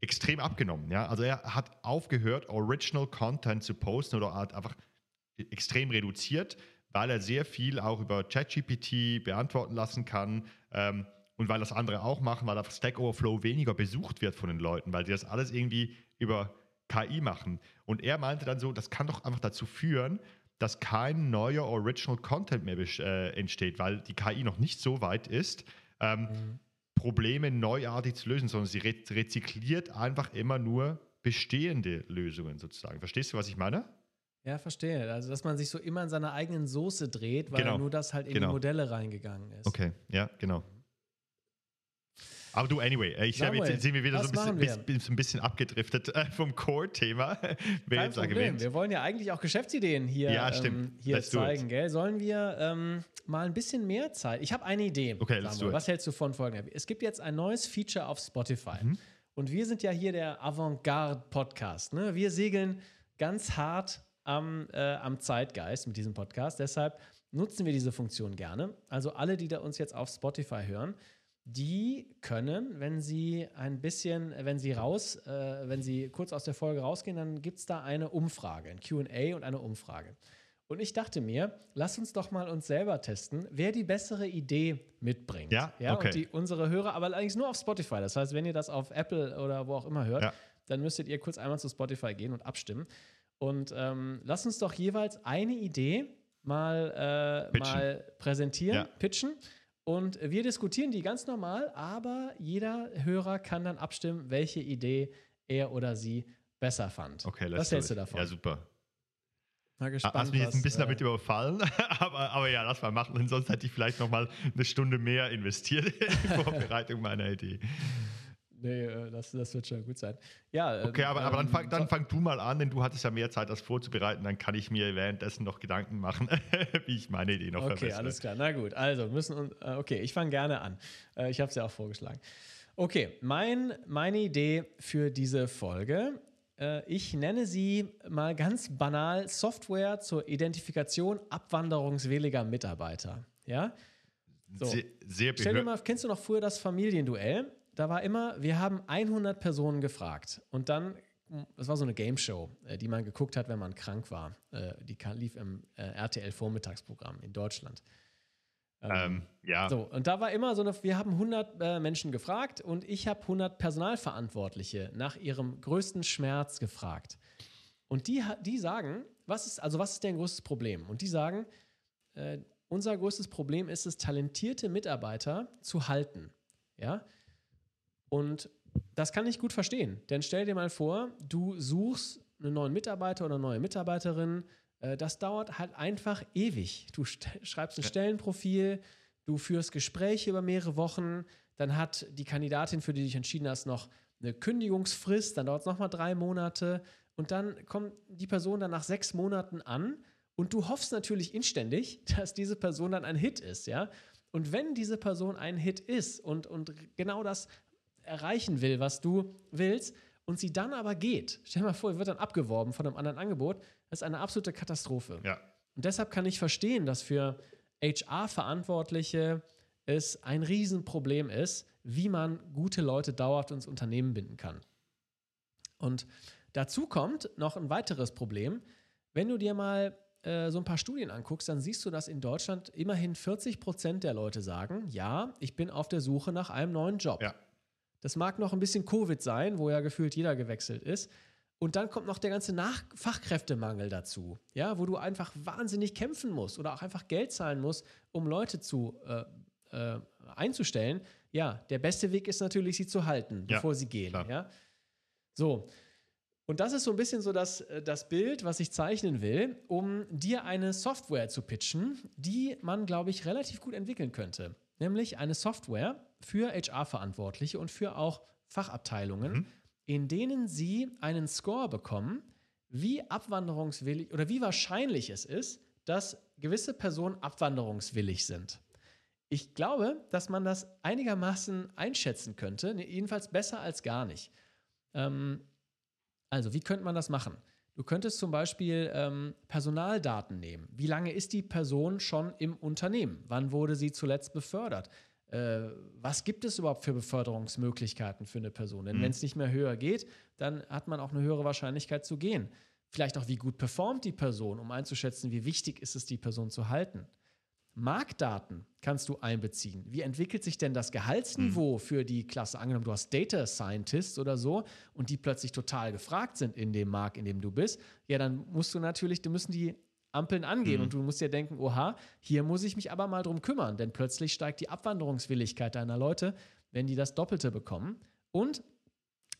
extrem abgenommen. Ja? Also er hat aufgehört, Original Content zu posten oder hat einfach extrem reduziert weil er sehr viel auch über ChatGPT beantworten lassen kann. Ähm, und weil das andere auch machen, weil auf Stack Overflow weniger besucht wird von den Leuten, weil sie das alles irgendwie über KI machen. Und er meinte dann so, das kann doch einfach dazu führen, dass kein neuer Original Content mehr äh, entsteht, weil die KI noch nicht so weit ist, ähm, mhm. Probleme neuartig zu lösen, sondern sie re rezykliert einfach immer nur bestehende Lösungen sozusagen. Verstehst du, was ich meine? Ja, verstehe. Also, dass man sich so immer in seiner eigenen Soße dreht, weil genau. nur das halt in genau. die Modelle reingegangen ist. Okay, ja, genau. Aber du, anyway, ich habe jetzt sind wir wieder so ein bisschen, wir? ein bisschen abgedriftet äh, vom Core-Thema. Kein Problem. Wir wollen ja eigentlich auch Geschäftsideen hier, ja, ähm, hier zeigen, gell? Sollen wir ähm, mal ein bisschen mehr Zeit? Ich habe eine Idee. Okay, let's do Was hältst du von folgendem? Es gibt jetzt ein neues Feature auf Spotify. Mhm. Und wir sind ja hier der Avantgarde-Podcast. Ne? Wir segeln ganz hart am, äh, am Zeitgeist mit diesem Podcast. Deshalb nutzen wir diese Funktion gerne. Also alle, die da uns jetzt auf Spotify hören, die können, wenn sie ein bisschen, wenn sie raus, äh, wenn sie kurz aus der Folge rausgehen, dann gibt es da eine Umfrage, ein QA und eine Umfrage. Und ich dachte mir, lass uns doch mal uns selber testen, wer die bessere Idee mitbringt. Ja, ja okay. Und die, unsere Hörer, aber allerdings nur auf Spotify. Das heißt, wenn ihr das auf Apple oder wo auch immer hört, ja. dann müsstet ihr kurz einmal zu Spotify gehen und abstimmen. Und ähm, lass uns doch jeweils eine Idee mal, äh, mal präsentieren, ja. pitchen. Und wir diskutieren die ganz normal, aber jeder Hörer kann dann abstimmen, welche Idee er oder sie besser fand. Okay, Was hältst du davon? Ja, super. Mal gespannt, Hast mich jetzt ein bisschen was, damit äh, überfallen, aber, aber ja, lass mal machen, denn sonst hätte ich vielleicht noch mal eine Stunde mehr investiert in die Vorbereitung meiner Idee. Nee, äh, das, das wird schon gut sein. Ja, ähm, okay, aber, aber dann, fang, dann fang du mal an, denn du hattest ja mehr Zeit, das vorzubereiten. Dann kann ich mir währenddessen noch Gedanken machen, wie ich meine Idee noch okay, verbessere. Okay, alles klar. Na gut, also müssen äh, okay, ich fange gerne an. Äh, ich habe es ja auch vorgeschlagen. Okay, mein, meine Idee für diese Folge ich nenne sie mal ganz banal Software zur Identifikation abwanderungswilliger Mitarbeiter. Ja? So. Sehr, sehr Stell dir mal, kennst du noch früher das Familienduell? Da war immer, wir haben 100 Personen gefragt und dann, das war so eine Game Show, äh, die man geguckt hat, wenn man krank war. Äh, die lief im äh, RTL-Vormittagsprogramm in Deutschland. Ähm, ähm, ja. So, und da war immer so eine, wir haben 100 äh, Menschen gefragt und ich habe 100 Personalverantwortliche nach ihrem größten Schmerz gefragt. Und die, die sagen, was ist, also was ist dein größtes Problem? Und die sagen, äh, unser größtes Problem ist es, talentierte Mitarbeiter zu halten. Ja, und das kann ich gut verstehen. Denn stell dir mal vor, du suchst einen neuen Mitarbeiter oder eine neue Mitarbeiterin. Äh, das dauert halt einfach ewig. Du schreibst ein Stellenprofil, du führst Gespräche über mehrere Wochen, dann hat die Kandidatin, für die du dich entschieden hast, noch eine Kündigungsfrist, dann dauert es nochmal drei Monate und dann kommt die Person dann nach sechs Monaten an und du hoffst natürlich inständig, dass diese Person dann ein Hit ist, ja. Und wenn diese Person ein Hit ist und, und genau das erreichen will, was du willst, und sie dann aber geht, stell dir mal vor, wird dann abgeworben von einem anderen Angebot, das ist eine absolute Katastrophe. Ja. Und deshalb kann ich verstehen, dass für HR-Verantwortliche es ein Riesenproblem ist, wie man gute Leute dauerhaft ins Unternehmen binden kann. Und dazu kommt noch ein weiteres Problem. Wenn du dir mal äh, so ein paar Studien anguckst, dann siehst du, dass in Deutschland immerhin 40 Prozent der Leute sagen, ja, ich bin auf der Suche nach einem neuen Job. Ja. Das mag noch ein bisschen Covid sein, wo ja gefühlt jeder gewechselt ist. Und dann kommt noch der ganze Nach Fachkräftemangel dazu, ja, wo du einfach wahnsinnig kämpfen musst oder auch einfach Geld zahlen musst, um Leute zu äh, äh, einzustellen. Ja, der beste Weg ist natürlich, sie zu halten, bevor ja, sie gehen. Klar. Ja, so. Und das ist so ein bisschen so das, äh, das Bild, was ich zeichnen will, um dir eine Software zu pitchen, die man, glaube ich, relativ gut entwickeln könnte. Nämlich eine Software, für HR-Verantwortliche und für auch Fachabteilungen, mhm. in denen sie einen Score bekommen, wie abwanderungswillig oder wie wahrscheinlich es ist, dass gewisse Personen abwanderungswillig sind. ich glaube, dass man das einigermaßen einschätzen könnte, jedenfalls besser als gar nicht. Ähm, also, wie könnte man das machen? Du könntest zum Beispiel ähm, Personaldaten nehmen. Wie lange ist die Person schon im Unternehmen? Wann wurde sie zuletzt befördert? Äh, was gibt es überhaupt für Beförderungsmöglichkeiten für eine Person? Denn mhm. wenn es nicht mehr höher geht, dann hat man auch eine höhere Wahrscheinlichkeit zu gehen. Vielleicht auch, wie gut performt die Person, um einzuschätzen, wie wichtig ist es, die Person zu halten. Marktdaten kannst du einbeziehen. Wie entwickelt sich denn das Gehaltsniveau mhm. für die Klasse? Angenommen, du hast Data Scientists oder so und die plötzlich total gefragt sind in dem Markt, in dem du bist, ja, dann musst du natürlich, du müssen die Ampeln angehen mhm. und du musst dir denken, oha, hier muss ich mich aber mal drum kümmern, denn plötzlich steigt die Abwanderungswilligkeit deiner Leute, wenn die das Doppelte bekommen. Und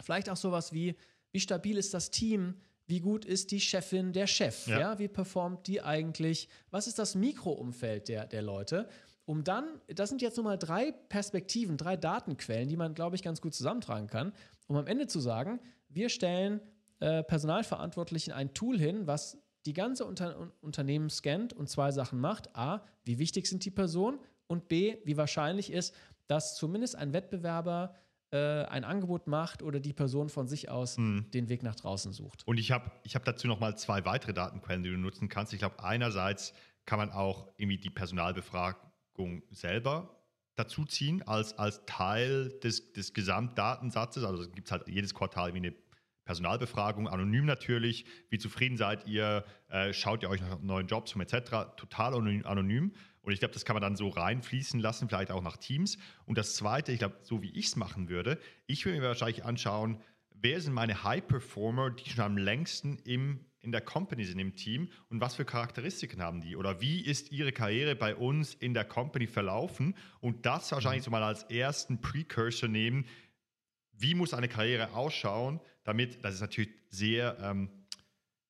vielleicht auch sowas wie, wie stabil ist das Team? Wie gut ist die Chefin, der Chef? Ja. ja. wie performt die eigentlich? Was ist das Mikroumfeld der, der Leute? Um dann, das sind jetzt nochmal drei Perspektiven, drei Datenquellen, die man, glaube ich, ganz gut zusammentragen kann, um am Ende zu sagen, wir stellen äh, Personalverantwortlichen ein Tool hin, was die ganze Unter Unternehmen scannt und zwei Sachen macht. A, wie wichtig sind die Personen? Und B, wie wahrscheinlich ist, dass zumindest ein Wettbewerber äh, ein Angebot macht oder die Person von sich aus mhm. den Weg nach draußen sucht. Und ich habe ich hab dazu nochmal zwei weitere Datenquellen, die du nutzen kannst. Ich glaube, einerseits kann man auch irgendwie die Personalbefragung selber dazu ziehen als, als Teil des, des Gesamtdatensatzes. Also gibt es halt jedes Quartal wie eine Personalbefragung, anonym natürlich. Wie zufrieden seid ihr? Äh, schaut ihr euch nach neuen Jobs um etc. Total anonym. Und ich glaube, das kann man dann so reinfließen lassen, vielleicht auch nach Teams. Und das Zweite, ich glaube, so wie ich es machen würde, ich würde mir wahrscheinlich anschauen, wer sind meine High-Performer, die schon am längsten im, in der Company sind, im Team und was für Charakteristiken haben die? Oder wie ist ihre Karriere bei uns in der Company verlaufen? Und das wahrscheinlich mhm. so mal als ersten Precursor nehmen, wie muss eine Karriere ausschauen, damit, das ist natürlich sehr... Ähm,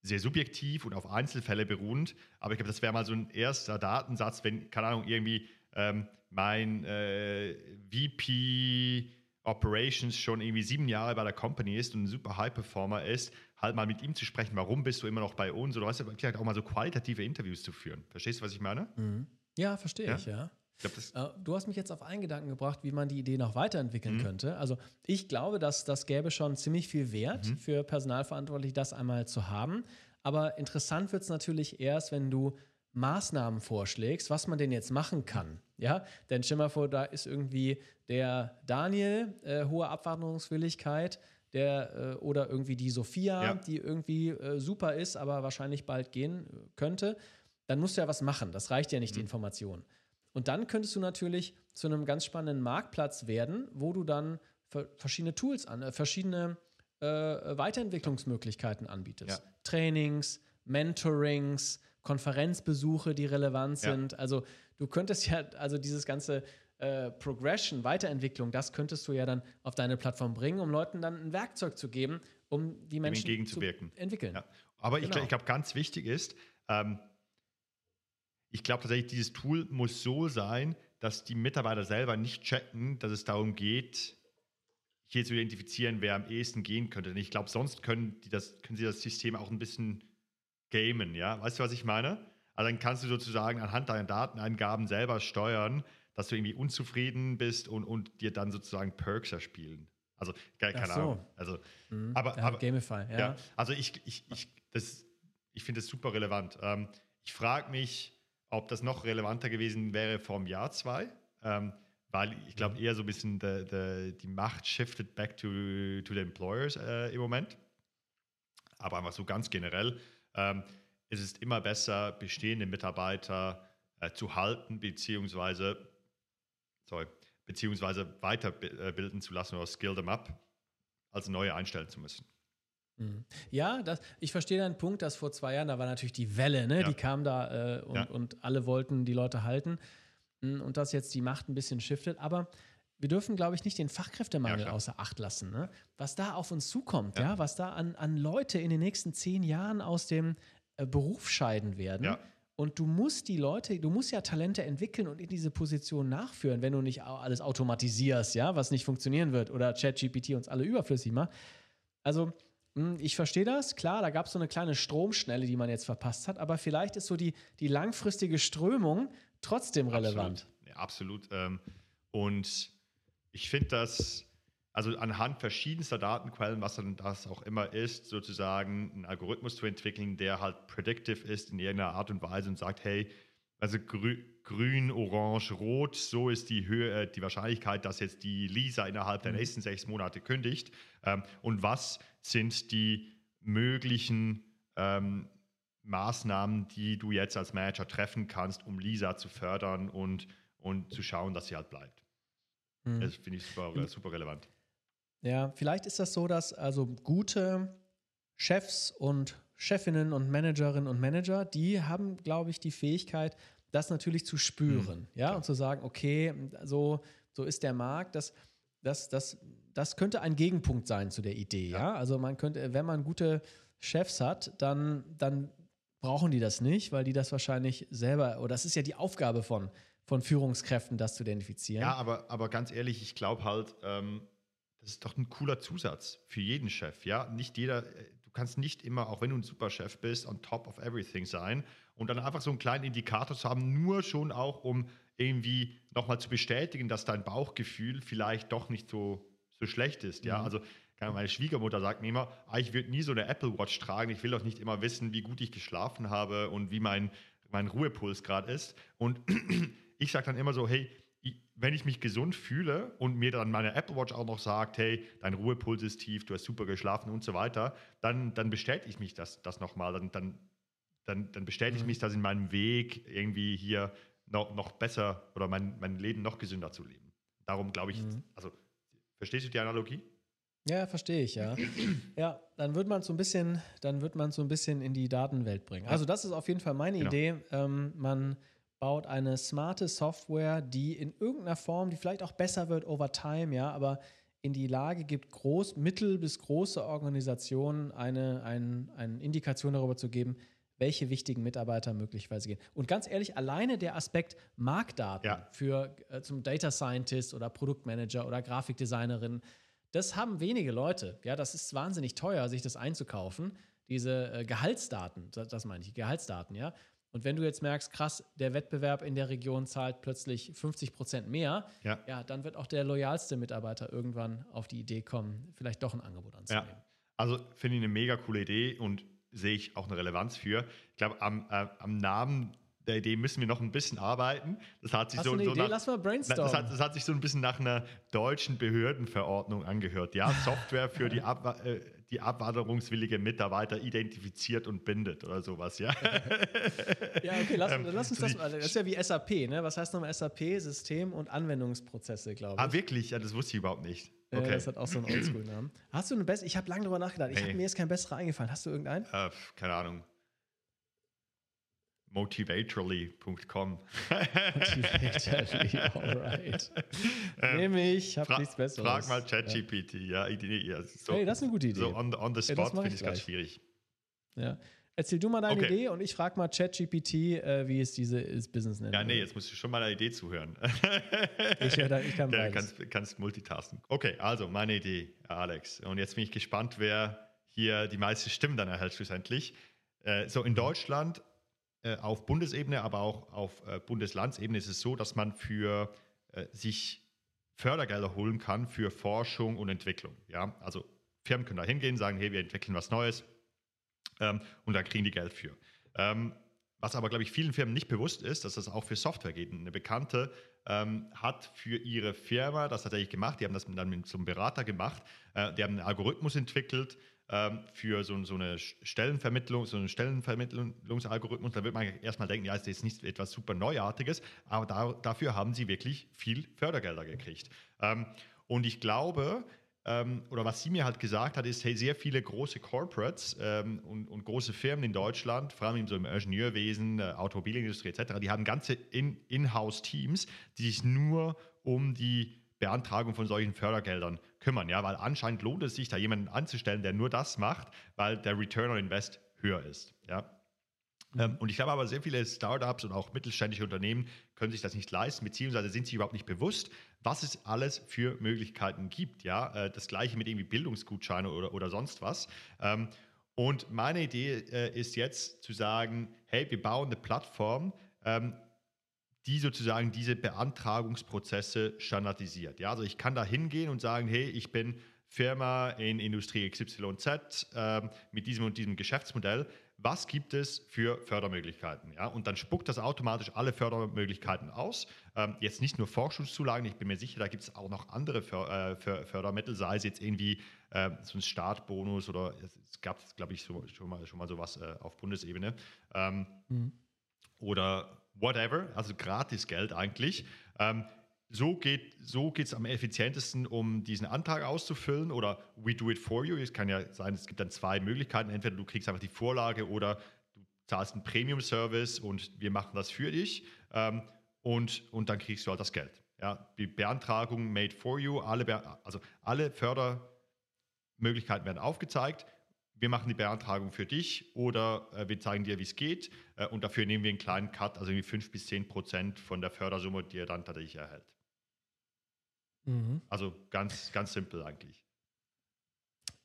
sehr subjektiv und auf Einzelfälle beruhend. Aber ich glaube, das wäre mal so ein erster Datensatz, wenn, keine Ahnung, irgendwie ähm, mein äh, VP Operations schon irgendwie sieben Jahre bei der Company ist und ein super High-Performer ist, halt mal mit ihm zu sprechen, warum bist du immer noch bei uns oder weißt du, vielleicht auch mal so qualitative Interviews zu führen. Verstehst du, was ich meine? Mhm. Ja, verstehe ja? ich, ja. Glaub, äh, du hast mich jetzt auf einen Gedanken gebracht, wie man die Idee noch weiterentwickeln mhm. könnte. Also ich glaube, dass das gäbe schon ziemlich viel Wert mhm. für Personalverantwortlich, das einmal zu haben. Aber interessant wird es natürlich erst, wenn du Maßnahmen vorschlägst, was man denn jetzt machen kann. Ja, denn stell mal vor, da ist irgendwie der Daniel, äh, hohe Abwanderungswilligkeit, der äh, oder irgendwie die Sophia, ja. die irgendwie äh, super ist, aber wahrscheinlich bald gehen äh, könnte. Dann musst du ja was machen. Das reicht ja nicht, mhm. die Information. Und dann könntest du natürlich zu einem ganz spannenden Marktplatz werden, wo du dann verschiedene Tools an, äh, verschiedene äh, Weiterentwicklungsmöglichkeiten anbietest. Ja. Trainings, Mentorings, Konferenzbesuche, die relevant sind. Ja. Also du könntest ja, also dieses ganze äh, Progression, Weiterentwicklung, das könntest du ja dann auf deine Plattform bringen, um Leuten dann ein Werkzeug zu geben, um die Menschen entgegenzuwirken. zu entwickeln. Ja. Aber genau. ich glaube, ganz wichtig ist, ähm, ich glaube tatsächlich, dieses Tool muss so sein, dass die Mitarbeiter selber nicht checken, dass es darum geht, hier zu identifizieren, wer am ehesten gehen könnte. Denn ich glaube, sonst können, die das, können sie das System auch ein bisschen gamen, ja? Weißt du, was ich meine? Also dann kannst du sozusagen anhand deiner Dateneingaben selber steuern, dass du irgendwie unzufrieden bist und, und dir dann sozusagen Perks erspielen. Also, keine so. Ahnung. Also, mhm. aber, ja, aber, Gamify, ja. ja. Also ich, ich, ich, ich finde es super relevant. Ähm, ich frage mich, ob das noch relevanter gewesen wäre vor dem Jahr zwei, ähm, weil ich glaube eher so ein bisschen de, de, die Macht shifted back to, to the employers äh, im Moment. Aber einfach so ganz generell, ähm, es ist immer besser, bestehende Mitarbeiter äh, zu halten, beziehungsweise, sorry, beziehungsweise weiterbilden zu lassen oder skill them up, als neue einstellen zu müssen. Mhm. Ja, das, ich verstehe deinen Punkt, dass vor zwei Jahren, da war natürlich die Welle, ne? Ja. die kam da äh, und, ja. und alle wollten die Leute halten. Mm, und dass jetzt die Macht ein bisschen shiftet. Aber wir dürfen, glaube ich, nicht den Fachkräftemangel ja, außer Acht lassen. Ne? Was da auf uns zukommt, ja. was da an, an Leute in den nächsten zehn Jahren aus dem äh, Beruf scheiden werden. Und du musst die Leute, du musst ja Talente entwickeln und in diese Position nachführen, wenn du nicht alles automatisierst, ja, was nicht funktionieren wird oder ChatGPT uns alle überflüssig macht. Also ich verstehe das, klar, da gab es so eine kleine Stromschnelle, die man jetzt verpasst hat, aber vielleicht ist so die, die langfristige Strömung trotzdem relevant. Ja. absolut. Ähm, und ich finde das, also anhand verschiedenster Datenquellen, was dann das auch immer ist, sozusagen einen Algorithmus zu entwickeln, der halt predictive ist in irgendeiner Art und Weise und sagt, hey, also grü grün, orange, rot, so ist die Höhe, äh, die Wahrscheinlichkeit, dass jetzt die Lisa innerhalb der mhm. nächsten sechs Monate kündigt. Ähm, und was sind die möglichen ähm, Maßnahmen, die du jetzt als Manager treffen kannst, um Lisa zu fördern und, und zu schauen, dass sie halt bleibt. Mhm. Das finde ich super, super relevant. Ja, vielleicht ist das so, dass also gute Chefs und Chefinnen und Managerinnen und Manager, die haben, glaube ich, die Fähigkeit, das natürlich zu spüren, mhm. ja, und zu sagen, okay, so, so ist der Markt, das, das, das, das könnte ein Gegenpunkt sein zu der Idee, ja. ja? Also man könnte, wenn man gute Chefs hat, dann, dann brauchen die das nicht, weil die das wahrscheinlich selber, oder das ist ja die Aufgabe von, von Führungskräften, das zu identifizieren. Ja, aber, aber ganz ehrlich, ich glaube halt, ähm, das ist doch ein cooler Zusatz für jeden Chef. Ja, nicht jeder, äh, kannst nicht immer, auch wenn du ein Superchef bist, on top of everything sein und dann einfach so einen kleinen Indikator zu haben, nur schon auch, um irgendwie nochmal zu bestätigen, dass dein Bauchgefühl vielleicht doch nicht so, so schlecht ist. Ja, mhm. also meine Schwiegermutter sagt mir immer, ah, ich würde nie so eine Apple Watch tragen, ich will doch nicht immer wissen, wie gut ich geschlafen habe und wie mein, mein Ruhepuls gerade ist. Und ich sage dann immer so, hey, wenn ich mich gesund fühle und mir dann meine Apple Watch auch noch sagt, hey, dein Ruhepuls ist tief, du hast super geschlafen und so weiter, dann, dann bestätige ich mich das, das nochmal. Dann, dann, dann, dann bestätige ich mhm. mich das in meinem Weg, irgendwie hier noch, noch besser oder mein, mein Leben noch gesünder zu leben. Darum glaube ich, mhm. also verstehst du die Analogie? Ja, verstehe ich, ja. ja, dann wird man so ein bisschen, dann wird man so ein bisschen in die Datenwelt bringen. Also das ist auf jeden Fall meine genau. Idee. Ähm, man baut eine smarte Software, die in irgendeiner Form, die vielleicht auch besser wird over time, ja, aber in die Lage gibt, groß, mittel- bis große Organisationen eine, ein, eine Indikation darüber zu geben, welche wichtigen Mitarbeiter möglicherweise gehen. Und ganz ehrlich, alleine der Aspekt Marktdaten ja. für äh, zum Data Scientist oder Produktmanager oder Grafikdesignerin, das haben wenige Leute. Ja, das ist wahnsinnig teuer, sich das einzukaufen. Diese äh, Gehaltsdaten, das, das meine ich, Gehaltsdaten, ja. Und wenn du jetzt merkst, krass, der Wettbewerb in der Region zahlt plötzlich 50 Prozent mehr, ja. ja, dann wird auch der loyalste Mitarbeiter irgendwann auf die Idee kommen, vielleicht doch ein Angebot anzunehmen. Ja. Also finde ich eine mega coole Idee und sehe ich auch eine Relevanz für. Ich glaube, am, äh, am Namen der Idee müssen wir noch ein bisschen arbeiten. Das hat sich Hast so, eine so Idee? Nach, Lass mal brainstormen. Das hat, das hat, sich so ein bisschen nach einer deutschen Behördenverordnung angehört. Ja, Software für die, Ab, äh, die abwanderungswillige Mitarbeiter identifiziert und bindet oder sowas, ja. ja, okay, lass, ähm, lass uns das mal. Das ist ja wie SAP, ne? Was heißt nochmal SAP? System und Anwendungsprozesse, glaube ich. Ah, wirklich? Ja, das wusste ich überhaupt nicht. Okay. das hat auch so einen Oldschool-Namen. Hast du eine bessere? Ich habe lange drüber nachgedacht. Ich hey. habe mir jetzt kein besserer eingefallen. Hast du irgendeinen? Äh, keine Ahnung motivatorly.com. Motivatorly, alright. Ähm, Nehme ich, habe nichts Besseres. Frag mal ChatGPT, ja. ja so, hey, das ist eine gute Idee. So on, on the spot finde ich es ganz schwierig. Ja. Erzähl du mal deine okay. Idee und ich frage mal ChatGPT, äh, wie es dieses Business nennt. Ja, nee, jetzt musst du schon mal eine Idee zuhören. ich, da, ich kann ja, kannst, kannst multitasken. Okay, also meine Idee, Alex. Und jetzt bin ich gespannt, wer hier die meisten Stimmen dann erhält schlussendlich. Äh, so in Deutschland auf Bundesebene, aber auch auf äh, Bundeslandsebene ist es so, dass man für äh, sich Fördergelder holen kann für Forschung und Entwicklung. Ja? Also Firmen können da hingehen, sagen, hey, wir entwickeln was Neues ähm, und da kriegen die Geld für. Ähm, was aber, glaube ich, vielen Firmen nicht bewusst ist, dass das auch für Software geht. Eine Bekannte ähm, hat für ihre Firma das tatsächlich gemacht, die haben das dann mit so einem Berater gemacht, äh, die haben einen Algorithmus entwickelt, für so, so, eine Stellenvermittlung, so einen Stellenvermittlungsalgorithmus, da wird man erstmal denken, ja, ist jetzt nicht etwas super Neuartiges, aber da, dafür haben sie wirklich viel Fördergelder gekriegt. Ähm, und ich glaube, ähm, oder was sie mir halt gesagt hat, ist, hey, sehr viele große Corporates ähm, und, und, große Firmen in Deutschland, vor allem so im Ingenieurwesen, äh, Automobilindustrie etc., die haben ganze In-House-Teams, die sich nur um die Beantragung von solchen Fördergeldern kümmern, ja, weil anscheinend lohnt es sich, da jemanden anzustellen, der nur das macht, weil der Return on Invest höher ist, ja. Ähm, und ich glaube aber, sehr viele Startups und auch mittelständische Unternehmen können sich das nicht leisten, beziehungsweise sind sich überhaupt nicht bewusst, was es alles für Möglichkeiten gibt. Ja, äh, das gleiche mit irgendwie Bildungsgutscheine oder, oder sonst was. Ähm, und meine Idee äh, ist jetzt zu sagen, hey, wir bauen eine Plattform, ähm, die sozusagen diese Beantragungsprozesse standardisiert. Ja, also ich kann da hingehen und sagen, hey, ich bin Firma in Industrie XYZ äh, mit diesem und diesem Geschäftsmodell. Was gibt es für Fördermöglichkeiten? Ja, und dann spuckt das automatisch alle Fördermöglichkeiten aus. Ähm, jetzt nicht nur Forschungszulagen, ich bin mir sicher, da gibt es auch noch andere För äh, Fördermittel, sei es jetzt irgendwie äh, so ein Startbonus oder es gab, glaube ich, so, schon, mal, schon mal sowas äh, auf Bundesebene. Ähm, mhm. Oder whatever, also gratis Geld eigentlich. Ähm, so geht so es am effizientesten, um diesen Antrag auszufüllen oder we do it for you. Es kann ja sein, es gibt dann zwei Möglichkeiten. Entweder du kriegst einfach die Vorlage oder du zahlst einen Premium-Service und wir machen das für dich ähm, und, und dann kriegst du halt das Geld. Ja, die Beantragung made for you, alle, also alle Fördermöglichkeiten werden aufgezeigt wir machen die Beantragung für dich oder äh, wir zeigen dir, wie es geht äh, und dafür nehmen wir einen kleinen Cut, also irgendwie 5 bis 10 Prozent von der Fördersumme, die er dann tatsächlich erhält. Mhm. Also ganz, ganz simpel eigentlich.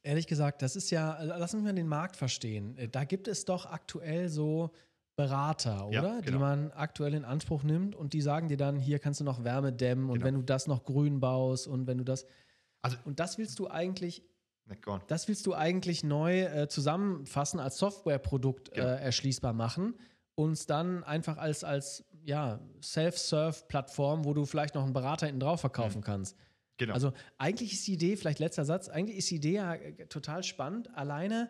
Ehrlich gesagt, das ist ja, lass uns mal den Markt verstehen. Äh, da gibt es doch aktuell so Berater, oder? Ja, genau. Die man aktuell in Anspruch nimmt und die sagen dir dann, hier kannst du noch Wärme dämmen und genau. wenn du das noch grün baust und wenn du das. Also, und das willst du eigentlich das willst du eigentlich neu äh, zusammenfassen, als Softwareprodukt genau. äh, erschließbar machen und dann einfach als, als ja, Self-Serve-Plattform, wo du vielleicht noch einen Berater hinten drauf verkaufen mhm. kannst. Genau. Also eigentlich ist die Idee, vielleicht letzter Satz, eigentlich ist die Idee ja äh, total spannend. Alleine,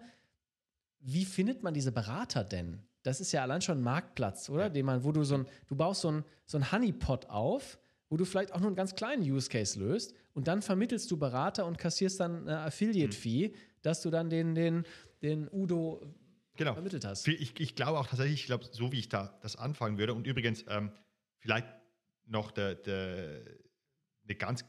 wie findet man diese Berater denn? Das ist ja allein schon ein Marktplatz, oder? Ja. Den man, wo du so ein, du baust so ein, so ein Honeypot auf, wo du vielleicht auch nur einen ganz kleinen Use Case löst und dann vermittelst du Berater und kassierst dann eine Affiliate-Fee, mhm. dass du dann den, den, den Udo genau. vermittelt hast. Ich, ich glaube auch tatsächlich, ich glaube, so wie ich da das anfangen würde und übrigens ähm, vielleicht noch der, der, eine ganz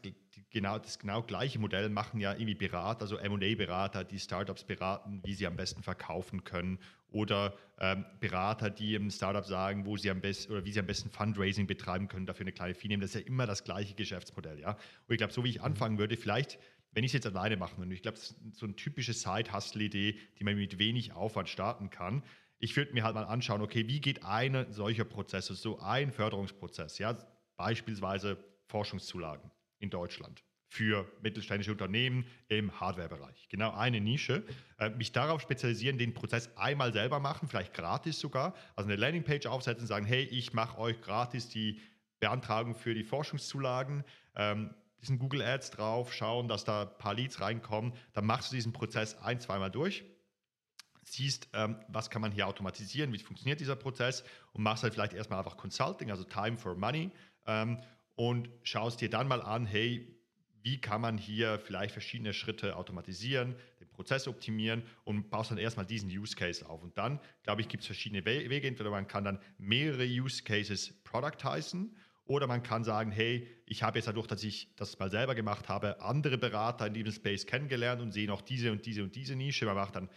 genau das genau gleiche Modell machen ja irgendwie Berater, also M&A-Berater, die Startups beraten, wie sie am besten verkaufen können oder ähm, Berater, die im Startup sagen, wo sie am besten oder wie sie am besten Fundraising betreiben können, dafür eine kleine Fee nehmen. Das ist ja immer das gleiche Geschäftsmodell, ja. Und ich glaube, so wie ich anfangen würde, vielleicht wenn ich es jetzt alleine machen würde, ich glaube, das ist so eine typische Side-Hustle-Idee, die man mit wenig Aufwand starten kann. Ich würde mir halt mal anschauen, okay, wie geht ein solcher Prozess, so ein Förderungsprozess, ja, beispielsweise Forschungszulagen in Deutschland für mittelständische Unternehmen im Hardware-Bereich. Genau eine Nische. Äh, mich darauf spezialisieren, den Prozess einmal selber machen, vielleicht gratis sogar. Also eine Landingpage aufsetzen, sagen, hey, ich mache euch gratis die Beantragung für die Forschungszulagen. Ähm, diesen Google Ads drauf, schauen, dass da ein paar Leads reinkommen. Dann machst du diesen Prozess ein, zweimal durch siehst, ähm, was kann man hier automatisieren, wie funktioniert dieser Prozess und machst halt vielleicht erstmal einfach Consulting, also Time for Money ähm, und schaust dir dann mal an, hey, wie kann man hier vielleicht verschiedene Schritte automatisieren, den Prozess optimieren und baust dann erstmal diesen Use Case auf. Und dann, glaube ich, gibt es verschiedene Wege. Entweder man kann dann mehrere Use Cases productizen oder man kann sagen, hey, ich habe jetzt dadurch, dass ich das mal selber gemacht habe, andere Berater in diesem Space kennengelernt und sehe noch diese und diese und diese Nische. Man macht dann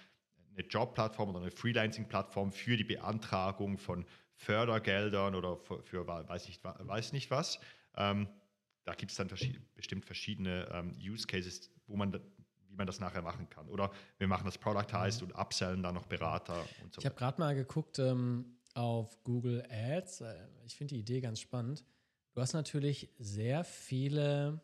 eine Jobplattform oder eine Freelancing-Plattform für die Beantragung von Fördergeldern oder für, für weiß, nicht, weiß nicht was. Ähm, da gibt es dann verschied bestimmt verschiedene ähm, Use Cases, wo man wie man das nachher machen kann. Oder wir machen das Productized mhm. und upsellen dann noch Berater und so. Ich habe gerade mal geguckt ähm, auf Google Ads. Äh, ich finde die Idee ganz spannend. Du hast natürlich sehr viele,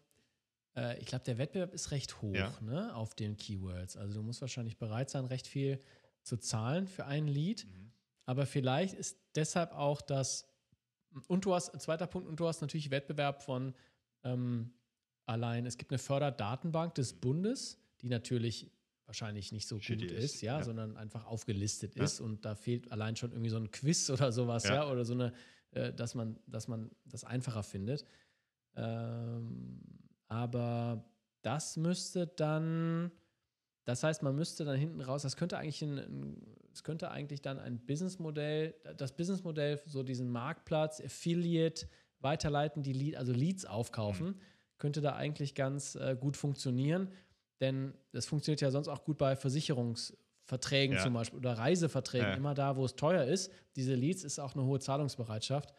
äh, ich glaube, der Wettbewerb ist recht hoch ja. ne, auf den Keywords. Also du musst wahrscheinlich bereit sein, recht viel zu zahlen für einen Lead. Mhm. Aber vielleicht ist deshalb auch das und du hast, zweiter Punkt, und du hast natürlich Wettbewerb von ähm, allein, es gibt eine Förderdatenbank des Bundes, die natürlich wahrscheinlich nicht so Shitty gut ist, ist ja, ja, sondern einfach aufgelistet ja. ist und da fehlt allein schon irgendwie so ein Quiz oder sowas, ja, ja oder so eine, äh, dass man, dass man das einfacher findet. Ähm, aber das müsste dann, das heißt, man müsste dann hinten raus, das könnte eigentlich ein, ein es könnte eigentlich dann ein Businessmodell, das Businessmodell, so diesen Marktplatz, Affiliate, weiterleiten, die Lead, also Leads aufkaufen, mhm. könnte da eigentlich ganz äh, gut funktionieren. Denn das funktioniert ja sonst auch gut bei Versicherungsverträgen ja. zum Beispiel oder Reiseverträgen. Ja. Immer da, wo es teuer ist, diese Leads ist auch eine hohe Zahlungsbereitschaft.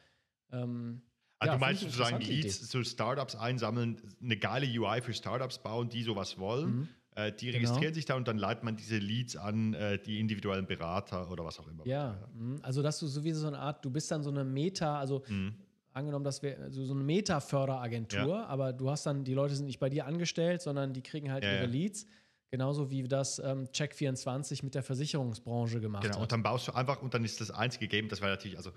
Ähm, also ja, du meinst sozusagen Leads, so Startups einsammeln, eine geile UI für Startups bauen, die sowas wollen. Mhm. Äh, die genau. registrieren genau. sich da und dann leitet man diese Leads an äh, die individuellen Berater oder was auch immer. Ja, mhm. also dass du sowieso so eine Art, du bist dann so eine Meta, also mhm. angenommen, das wäre so, so eine Meta-Förderagentur, ja. aber du hast dann, die Leute sind nicht bei dir angestellt, sondern die kriegen halt ja, ihre ja. Leads. Genauso wie das ähm, Check24 mit der Versicherungsbranche gemacht genau, hat. Genau, und dann baust du einfach, und dann ist das einzige Game, das war natürlich, also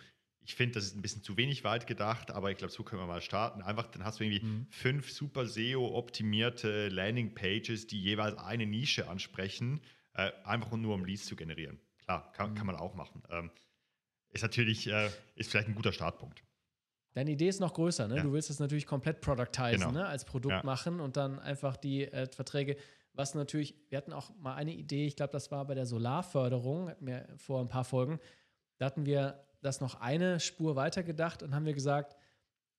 ich finde, das ist ein bisschen zu wenig weit gedacht, aber ich glaube, so können wir mal starten. Einfach, dann hast du irgendwie mhm. fünf super SEO-optimierte Landing-Pages, die jeweils eine Nische ansprechen, äh, einfach nur um Leads zu generieren. Klar, kann, mhm. kann man auch machen. Ähm, ist natürlich, äh, ist vielleicht ein guter Startpunkt. Deine Idee ist noch größer, ne? Ja. Du willst es natürlich komplett productizen, genau. ne? als Produkt ja. machen und dann einfach die äh, Verträge, was natürlich, wir hatten auch mal eine Idee, ich glaube, das war bei der Solarförderung, hatten wir vor ein paar Folgen, da hatten wir das noch eine Spur weitergedacht und haben wir gesagt,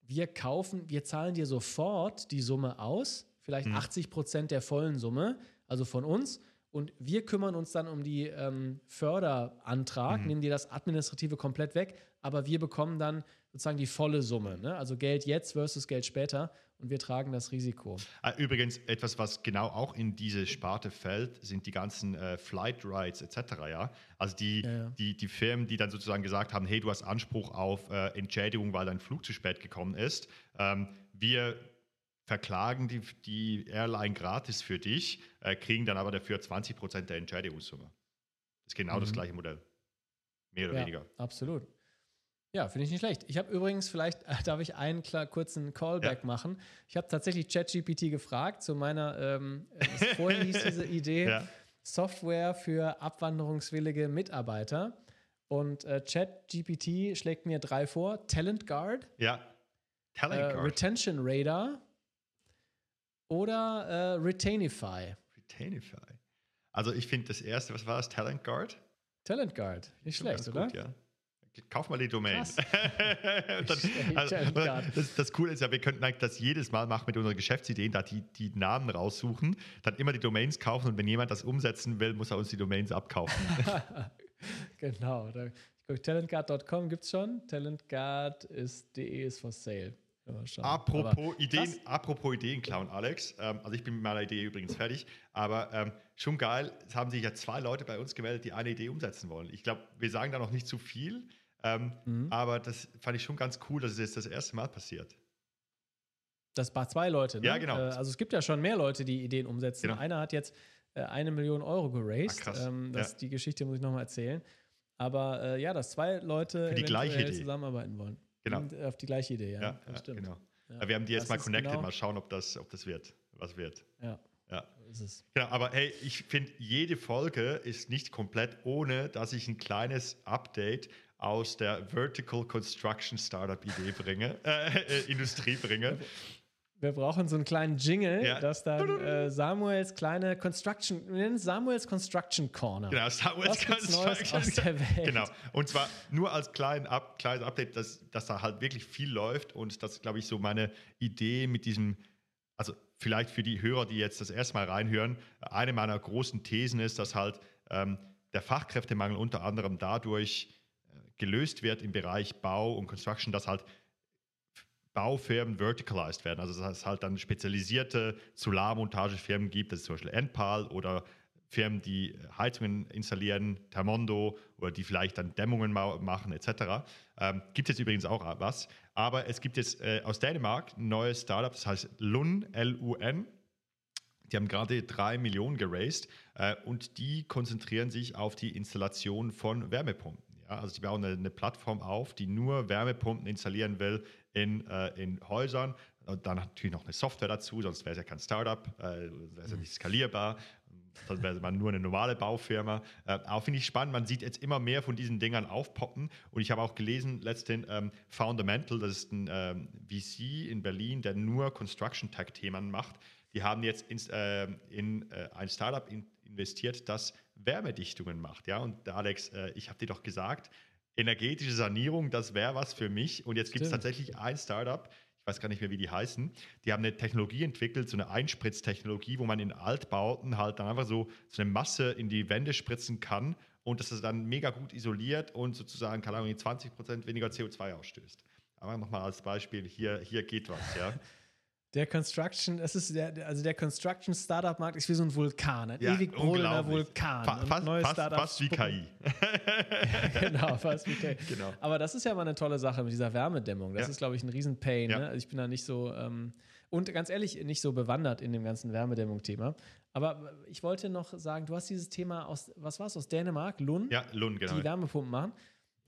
wir kaufen, wir zahlen dir sofort die Summe aus, vielleicht mhm. 80 Prozent der vollen Summe, also von uns. Und wir kümmern uns dann um die ähm, Förderantrag, mhm. nehmen dir das Administrative komplett weg, aber wir bekommen dann sozusagen die volle Summe. Ne? Also Geld jetzt versus Geld später und wir tragen das Risiko. Ah, übrigens, etwas, was genau auch in diese Sparte fällt, sind die ganzen äh, Flight Rights etc. Ja? Also die, ja, ja. Die, die Firmen, die dann sozusagen gesagt haben, hey, du hast Anspruch auf äh, Entschädigung, weil dein Flug zu spät gekommen ist. Ähm, wir verklagen die, die Airline gratis für dich, äh, kriegen dann aber dafür 20% der Entschädigungssumme. Das ist genau mhm. das gleiche Modell. Mehr oder ja, weniger. Absolut. Ja, finde ich nicht schlecht. Ich habe übrigens, vielleicht äh, darf ich einen klar, kurzen Callback ja. machen. Ich habe tatsächlich ChatGPT gefragt zu meiner, ähm, vorhin hieß diese Idee, ja. Software für abwanderungswillige Mitarbeiter. Und äh, ChatGPT schlägt mir drei vor: Talent Guard, ja. Talent äh, Guard. Retention Radar oder äh, Retainify. Retainify. Also ich finde das erste, was war das? Talent Guard? Talent Guard, nicht schlecht, oder? Gut, ja. Kauf mal die Domain. dann, also, das, das, Coole ist ja, wir könnten eigentlich das jedes Mal machen mit unseren Geschäftsideen, da die, die Namen raussuchen, dann immer die Domains kaufen und wenn jemand das umsetzen will, muss er uns die Domains abkaufen. genau. Talentguard.com gibt es schon. Talentguard ist de ist for sale. Apropos Ideen, apropos Ideen klauen, Alex. Ähm, also ich bin mit meiner Idee übrigens fertig, aber ähm, schon geil, es haben sich ja zwei Leute bei uns gemeldet, die eine Idee umsetzen wollen. Ich glaube, wir sagen da noch nicht zu viel, ähm, mhm. aber das fand ich schon ganz cool, dass es jetzt das erste Mal passiert. Das war zwei Leute, ne? Ja, genau. Äh, also es gibt ja schon mehr Leute, die Ideen umsetzen. Genau. Einer hat jetzt äh, eine Million Euro geraced. Ah, krass. Ähm, das, ja. Die Geschichte muss ich nochmal erzählen. Aber äh, ja, dass zwei Leute Für die gleiche Idee. zusammenarbeiten wollen. Genau. Und auf die gleiche Idee, ja. Ja, ja stimmt. Genau. Ja. Wir haben die jetzt das mal connected, genau. mal schauen, ob das, ob das wird, was wird. Ja. Ja. So genau, aber hey, ich finde, jede Folge ist nicht komplett, ohne dass ich ein kleines Update aus der Vertical Construction Startup Idee bringe, äh, äh, Industrie bringe. Wir brauchen so einen kleinen Jingle, ja. dass dann äh, Samuels kleine Construction, wir nennen Samuels Construction Corner. Genau, Samuels Construction Welt. Genau. Und zwar nur als kleinen Up, kleines Update, dass, dass da halt wirklich viel läuft und das, glaube ich, so meine Idee mit diesem, also vielleicht für die Hörer, die jetzt das erste Mal reinhören, eine meiner großen Thesen ist, dass halt ähm, der Fachkräftemangel unter anderem dadurch äh, gelöst wird im Bereich Bau und Construction, dass halt Baufirmen verticalized werden. Also dass es halt dann spezialisierte Solarmontagefirmen gibt, das ist zum Beispiel Enpal oder Firmen, die Heizungen installieren, Termondo oder die vielleicht dann Dämmungen machen etc. Ähm, gibt es übrigens auch was. Aber es gibt jetzt äh, aus Dänemark ein neues Startup, das heißt LUN, L-U-N. Die haben gerade drei Millionen geraced äh, und die konzentrieren sich auf die Installation von Wärmepumpen. Ja, also die bauen eine, eine, Plattform auf, die nur Wärmepumpen installieren will in, äh, in Häusern. Und dann natürlich noch eine Software dazu, sonst wäre es ja kein Startup, äh, wäre es ja nicht skalierbar. Sonst wäre man nur eine normale Baufirma. Äh, auch finde ich spannend, man sieht jetzt immer mehr von diesen Dingern aufpoppen. Und ich habe auch gelesen, letztens ähm, Fundamental, das ist ein ähm, VC in Berlin, der nur Construction Tech-Themen macht. Die haben jetzt ins, äh, in äh, ein Startup in, investiert, das Wärmedichtungen macht. Ja? Und Alex, äh, ich habe dir doch gesagt, energetische Sanierung, das wäre was für mich. Und jetzt gibt es tatsächlich ein Startup, ich weiß gar nicht mehr, wie die heißen, die haben eine Technologie entwickelt, so eine Einspritztechnologie, wo man in Altbauten halt dann einfach so, so eine Masse in die Wände spritzen kann und das ist dann mega gut isoliert und sozusagen, keine Ahnung, 20 Prozent weniger CO2 ausstößt. Aber nochmal als Beispiel, hier, hier geht was, ja. Der Construction, es ist der, also der Construction Startup Markt ist wie so ein Vulkan, ein ja, ewig brodelnder Vulkan. Fa fast, neue fast, fast wie KI. genau, fast wie KI. Genau. Aber das ist ja mal eine tolle Sache mit dieser Wärmedämmung. Das ja. ist, glaube ich, ein Riesenpain. Ja. Ne? Also ich bin da nicht so ähm, und ganz ehrlich nicht so bewandert in dem ganzen Wärmedämmung-Thema. Aber ich wollte noch sagen, du hast dieses Thema aus, was war es, aus Dänemark, Lund? Ja, Lund, genau. Die Wärmepumpen machen.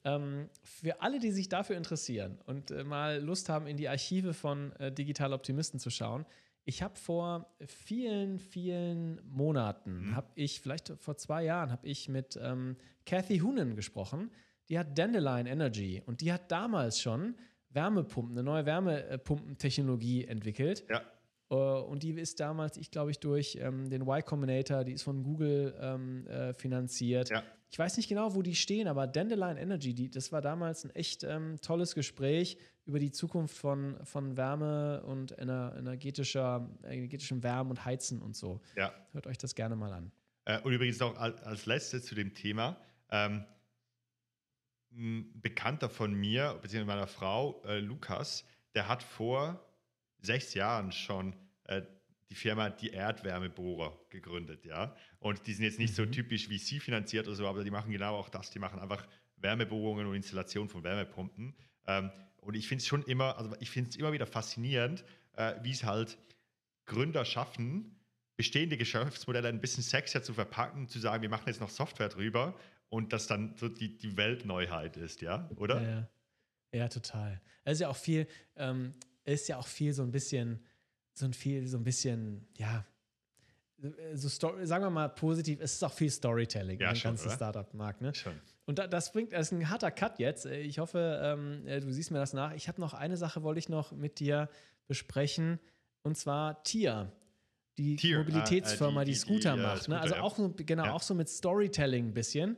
Ähm, für alle, die sich dafür interessieren und äh, mal Lust haben, in die Archive von äh, Digital Optimisten zu schauen, ich habe vor vielen, vielen Monaten, mhm. habe ich, vielleicht vor zwei Jahren, habe ich mit ähm, Kathy Hoonen gesprochen. Die hat Dandelion Energy und die hat damals schon Wärmepumpen, eine neue Wärmepumpentechnologie entwickelt. Ja. Uh, und die ist damals, ich glaube ich, durch ähm, den Y Combinator, die ist von Google ähm, äh, finanziert. Ja. Ich weiß nicht genau, wo die stehen, aber Dandelion Energy, die, das war damals ein echt ähm, tolles Gespräch über die Zukunft von, von Wärme und ener, energetischer, energetischem Wärmen und Heizen und so. Ja. Hört euch das gerne mal an. Äh, und übrigens auch als, als letztes zu dem Thema. Ähm, ein Bekannter von mir, beziehungsweise meiner Frau, äh, Lukas, der hat vor sechs Jahren schon äh, die Firma Die Erdwärmebohrer gegründet, ja. Und die sind jetzt nicht mhm. so typisch wie sie finanziert oder so, aber die machen genau auch das. Die machen einfach Wärmebohrungen und Installation von Wärmepumpen. Ähm, und ich finde es schon immer, also ich finde es immer wieder faszinierend, äh, wie es halt Gründer schaffen, bestehende Geschäftsmodelle ein bisschen sexier zu verpacken, zu sagen, wir machen jetzt noch Software drüber und das dann so die, die Weltneuheit ist, ja, oder? Ja, ja. ja total. Es ist ja auch viel, ähm, ist ja auch viel so ein bisschen, so ein viel, so ein bisschen, ja, so Story, sagen wir mal positiv, es ist auch viel Storytelling ja, im ganzen Startup-Markt. Ne? Schon. Und da, das bringt, das ist ein harter Cut jetzt. Ich hoffe, ähm, äh, du siehst mir das nach. Ich habe noch eine Sache, wollte ich noch mit dir besprechen, und zwar TIA die Tier, Mobilitätsfirma, äh, die, die, Scooter die, macht. Ne? Also auch so, genau, ja. auch so mit Storytelling ein bisschen.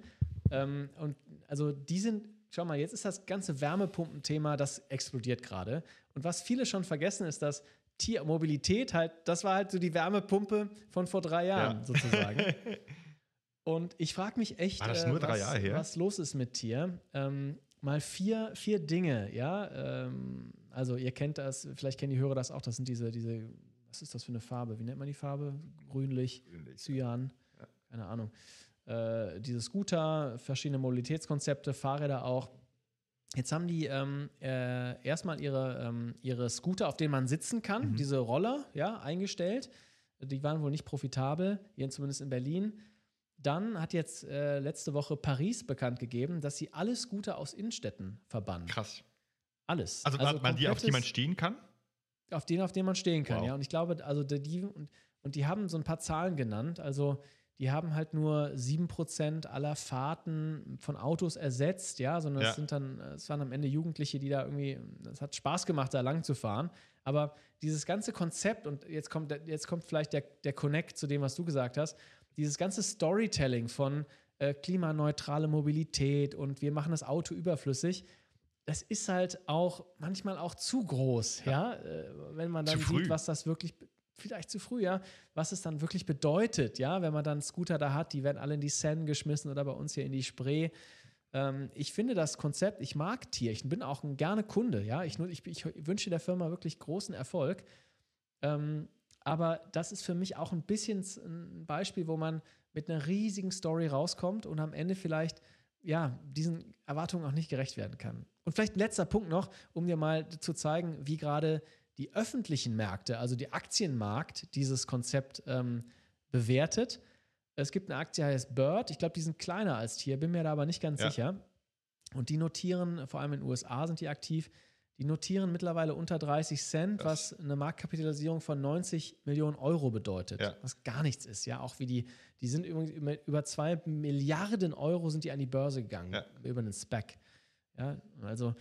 Ähm, und also die sind, schau mal, jetzt ist das ganze Wärmepumpenthema, das explodiert gerade. Und was viele schon vergessen, ist, dass Tier Mobilität halt, das war halt so die Wärmepumpe von vor drei Jahren ja. sozusagen. Und ich frage mich echt, äh, was, was, los ist mit Tier. Ähm, mal vier, vier Dinge, ja. Ähm, also ihr kennt das, vielleicht kennen die Hörer das auch, das sind diese, diese, was ist das für eine Farbe? Wie nennt man die Farbe? Grünlich, Grünlich. Cyan, ja. keine Ahnung äh, diese Scooter, verschiedene Mobilitätskonzepte, Fahrräder auch. Jetzt haben die ähm, äh, erstmal ihre, ähm, ihre Scooter, auf denen man sitzen kann, mhm. diese Roller, ja, eingestellt. Die waren wohl nicht profitabel, hier zumindest in Berlin. Dann hat jetzt äh, letzte Woche Paris bekannt gegeben, dass sie alle Scooter aus Innenstädten verbannen. Krass. Alles. Also, also man die, auf die man stehen kann? Auf denen, auf denen man stehen kann, wow. ja. Und ich glaube, also die, und, und die haben so ein paar Zahlen genannt. Also die haben halt nur 7% aller Fahrten von Autos ersetzt, ja, sondern ja. es sind dann, es waren am Ende Jugendliche, die da irgendwie, es hat Spaß gemacht, da lang zu fahren. Aber dieses ganze Konzept, und jetzt kommt, jetzt kommt vielleicht der, der Connect zu dem, was du gesagt hast, dieses ganze Storytelling von äh, klimaneutrale Mobilität und wir machen das Auto überflüssig, das ist halt auch manchmal auch zu groß, ja, ja? Äh, wenn man dann sieht, was das wirklich vielleicht zu früh, ja, was es dann wirklich bedeutet, ja, wenn man dann Scooter da hat, die werden alle in die Seine geschmissen oder bei uns hier in die Spree. Ähm, ich finde das Konzept, ich mag Tier, ich bin auch ein gerne Kunde, ja, ich, ich, ich wünsche der Firma wirklich großen Erfolg. Ähm, aber das ist für mich auch ein bisschen ein Beispiel, wo man mit einer riesigen Story rauskommt und am Ende vielleicht ja, diesen Erwartungen auch nicht gerecht werden kann. Und vielleicht ein letzter Punkt noch, um dir mal zu zeigen, wie gerade die öffentlichen Märkte, also die Aktienmarkt, dieses Konzept ähm, bewertet. Es gibt eine Aktie, die heißt Bird. Ich glaube, die sind kleiner als Tier, bin mir da aber nicht ganz ja. sicher. Und die notieren, vor allem in den USA sind die aktiv, die notieren mittlerweile unter 30 Cent, was eine Marktkapitalisierung von 90 Millionen Euro bedeutet. Ja. Was gar nichts ist, ja. Auch wie die, die sind übrigens über, über zwei Milliarden Euro sind die an die Börse gegangen, ja. über einen Spec. Ja, also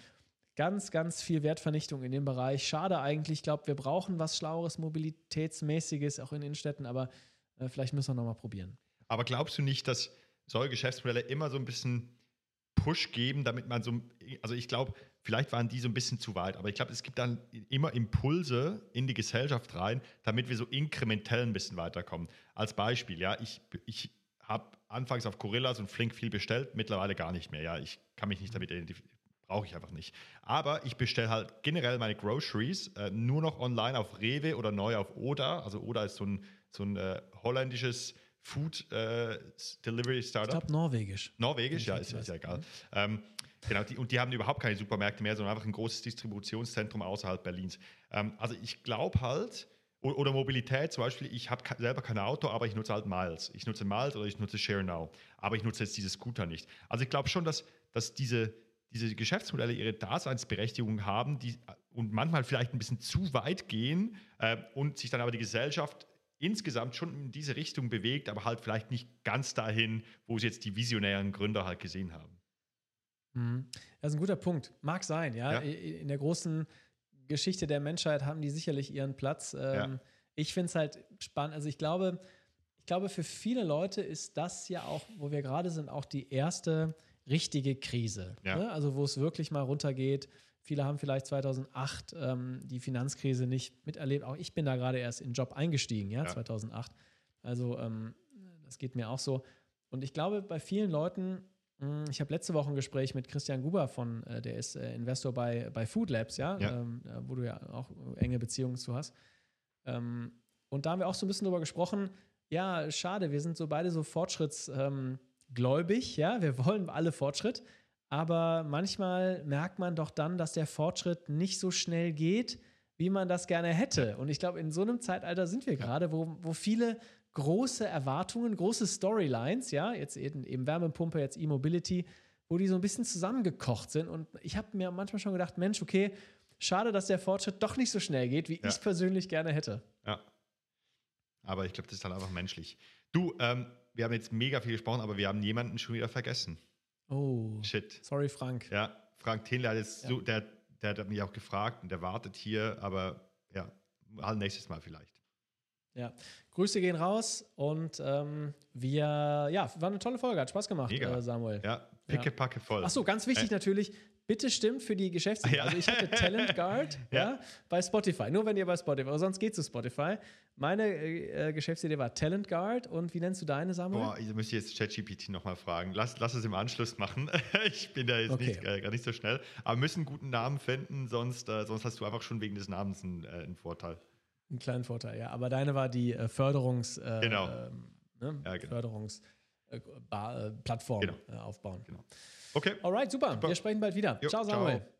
Ganz, ganz viel Wertvernichtung in dem Bereich. Schade eigentlich. Ich glaube, wir brauchen was Schlaueres, Mobilitätsmäßiges, auch in Innenstädten, aber äh, vielleicht müssen wir nochmal probieren. Aber glaubst du nicht, dass solche Geschäftsmodelle immer so ein bisschen Push geben, damit man so, also ich glaube, vielleicht waren die so ein bisschen zu weit, aber ich glaube, es gibt dann immer Impulse in die Gesellschaft rein, damit wir so inkrementell ein bisschen weiterkommen. Als Beispiel, ja, ich, ich habe anfangs auf Gorillas und Flink viel bestellt, mittlerweile gar nicht mehr. Ja, ich kann mich nicht damit identifizieren Brauche ich einfach nicht. Aber ich bestelle halt generell meine Groceries äh, nur noch online auf Rewe oder neu auf Oda. Also Oda ist so ein, so ein äh, holländisches Food äh, Delivery Startup. Ich glaube norwegisch. Norwegisch, ja, ist, ist ja egal. Ähm, genau, die, und die haben überhaupt keine Supermärkte mehr, sondern einfach ein großes Distributionszentrum außerhalb Berlins. Ähm, also ich glaube halt, oder Mobilität zum Beispiel, ich habe selber kein Auto, aber ich nutze halt Miles. Ich nutze Miles oder ich nutze Share Now, aber ich nutze jetzt diese Scooter nicht. Also ich glaube schon, dass, dass diese, diese Geschäftsmodelle ihre Daseinsberechtigung haben die, und manchmal vielleicht ein bisschen zu weit gehen äh, und sich dann aber die Gesellschaft insgesamt schon in diese Richtung bewegt, aber halt vielleicht nicht ganz dahin, wo es jetzt die visionären Gründer halt gesehen haben. Mhm. Das ist ein guter Punkt. Mag sein, ja. ja. In der großen Geschichte der Menschheit haben die sicherlich ihren Platz. Ähm, ja. Ich finde es halt spannend. Also ich glaube, ich glaube, für viele Leute ist das ja auch, wo wir gerade sind, auch die erste richtige Krise. Ja. Ne? Also wo es wirklich mal runtergeht. Viele haben vielleicht 2008 ähm, die Finanzkrise nicht miterlebt. Auch ich bin da gerade erst in den Job eingestiegen, ja, ja. 2008. Also ähm, das geht mir auch so. Und ich glaube, bei vielen Leuten, hm, ich habe letzte Woche ein Gespräch mit Christian Guber von, äh, der ist äh, Investor bei, bei Food Labs, ja, ja. Ähm, wo du ja auch enge Beziehungen zu hast. Ähm, und da haben wir auch so ein bisschen drüber gesprochen. Ja, schade, wir sind so beide so fortschrittsgläubig, ja, wir wollen alle Fortschritt. Aber manchmal merkt man doch dann, dass der Fortschritt nicht so schnell geht, wie man das gerne hätte. Und ich glaube, in so einem Zeitalter sind wir gerade, wo, wo viele große Erwartungen, große Storylines, ja, jetzt eben, eben Wärmepumpe, jetzt E-Mobility, wo die so ein bisschen zusammengekocht sind. Und ich habe mir manchmal schon gedacht, Mensch, okay, schade, dass der Fortschritt doch nicht so schnell geht, wie ja. ich persönlich gerne hätte. Ja. Aber ich glaube, das ist dann einfach menschlich. Du, ähm, wir haben jetzt mega viel gesprochen, aber wir haben jemanden schon wieder vergessen. Oh. Shit. Sorry, Frank. Ja, Frank Tinler, ja. so, der, der hat mich auch gefragt und der wartet hier, aber ja, halt nächstes Mal vielleicht. Ja, Grüße gehen raus und ähm, wir, ja, war eine tolle Folge, hat Spaß gemacht, äh, Samuel. Ja, picke, packe voll. Achso, ganz wichtig äh. natürlich, bitte stimmt für die Geschäftsidee. Ja. Also ich hatte Talent Guard ja. ja. bei Spotify. Nur wenn ihr bei Spotify, aber sonst geht zu Spotify. Meine äh, Geschäftsidee war Talent Guard und wie nennst du deine, Samuel? Boah, ich müsste jetzt ChatGPT nochmal fragen. Lass, lass es im Anschluss machen. ich bin da jetzt okay. nicht, äh, gar nicht so schnell. Aber wir müssen einen guten Namen finden, sonst, äh, sonst hast du einfach schon wegen des Namens einen, äh, einen, Vorteil. Einen kleinen Vorteil, ja. Aber deine war die äh, Förderungs... genau. Ähm, ne? ja, genau. Förderungs... Plattform genau. aufbauen. Genau. Okay. Alright, super. super. Wir sprechen bald wieder. Jo, ciao, Samuel. Ciao.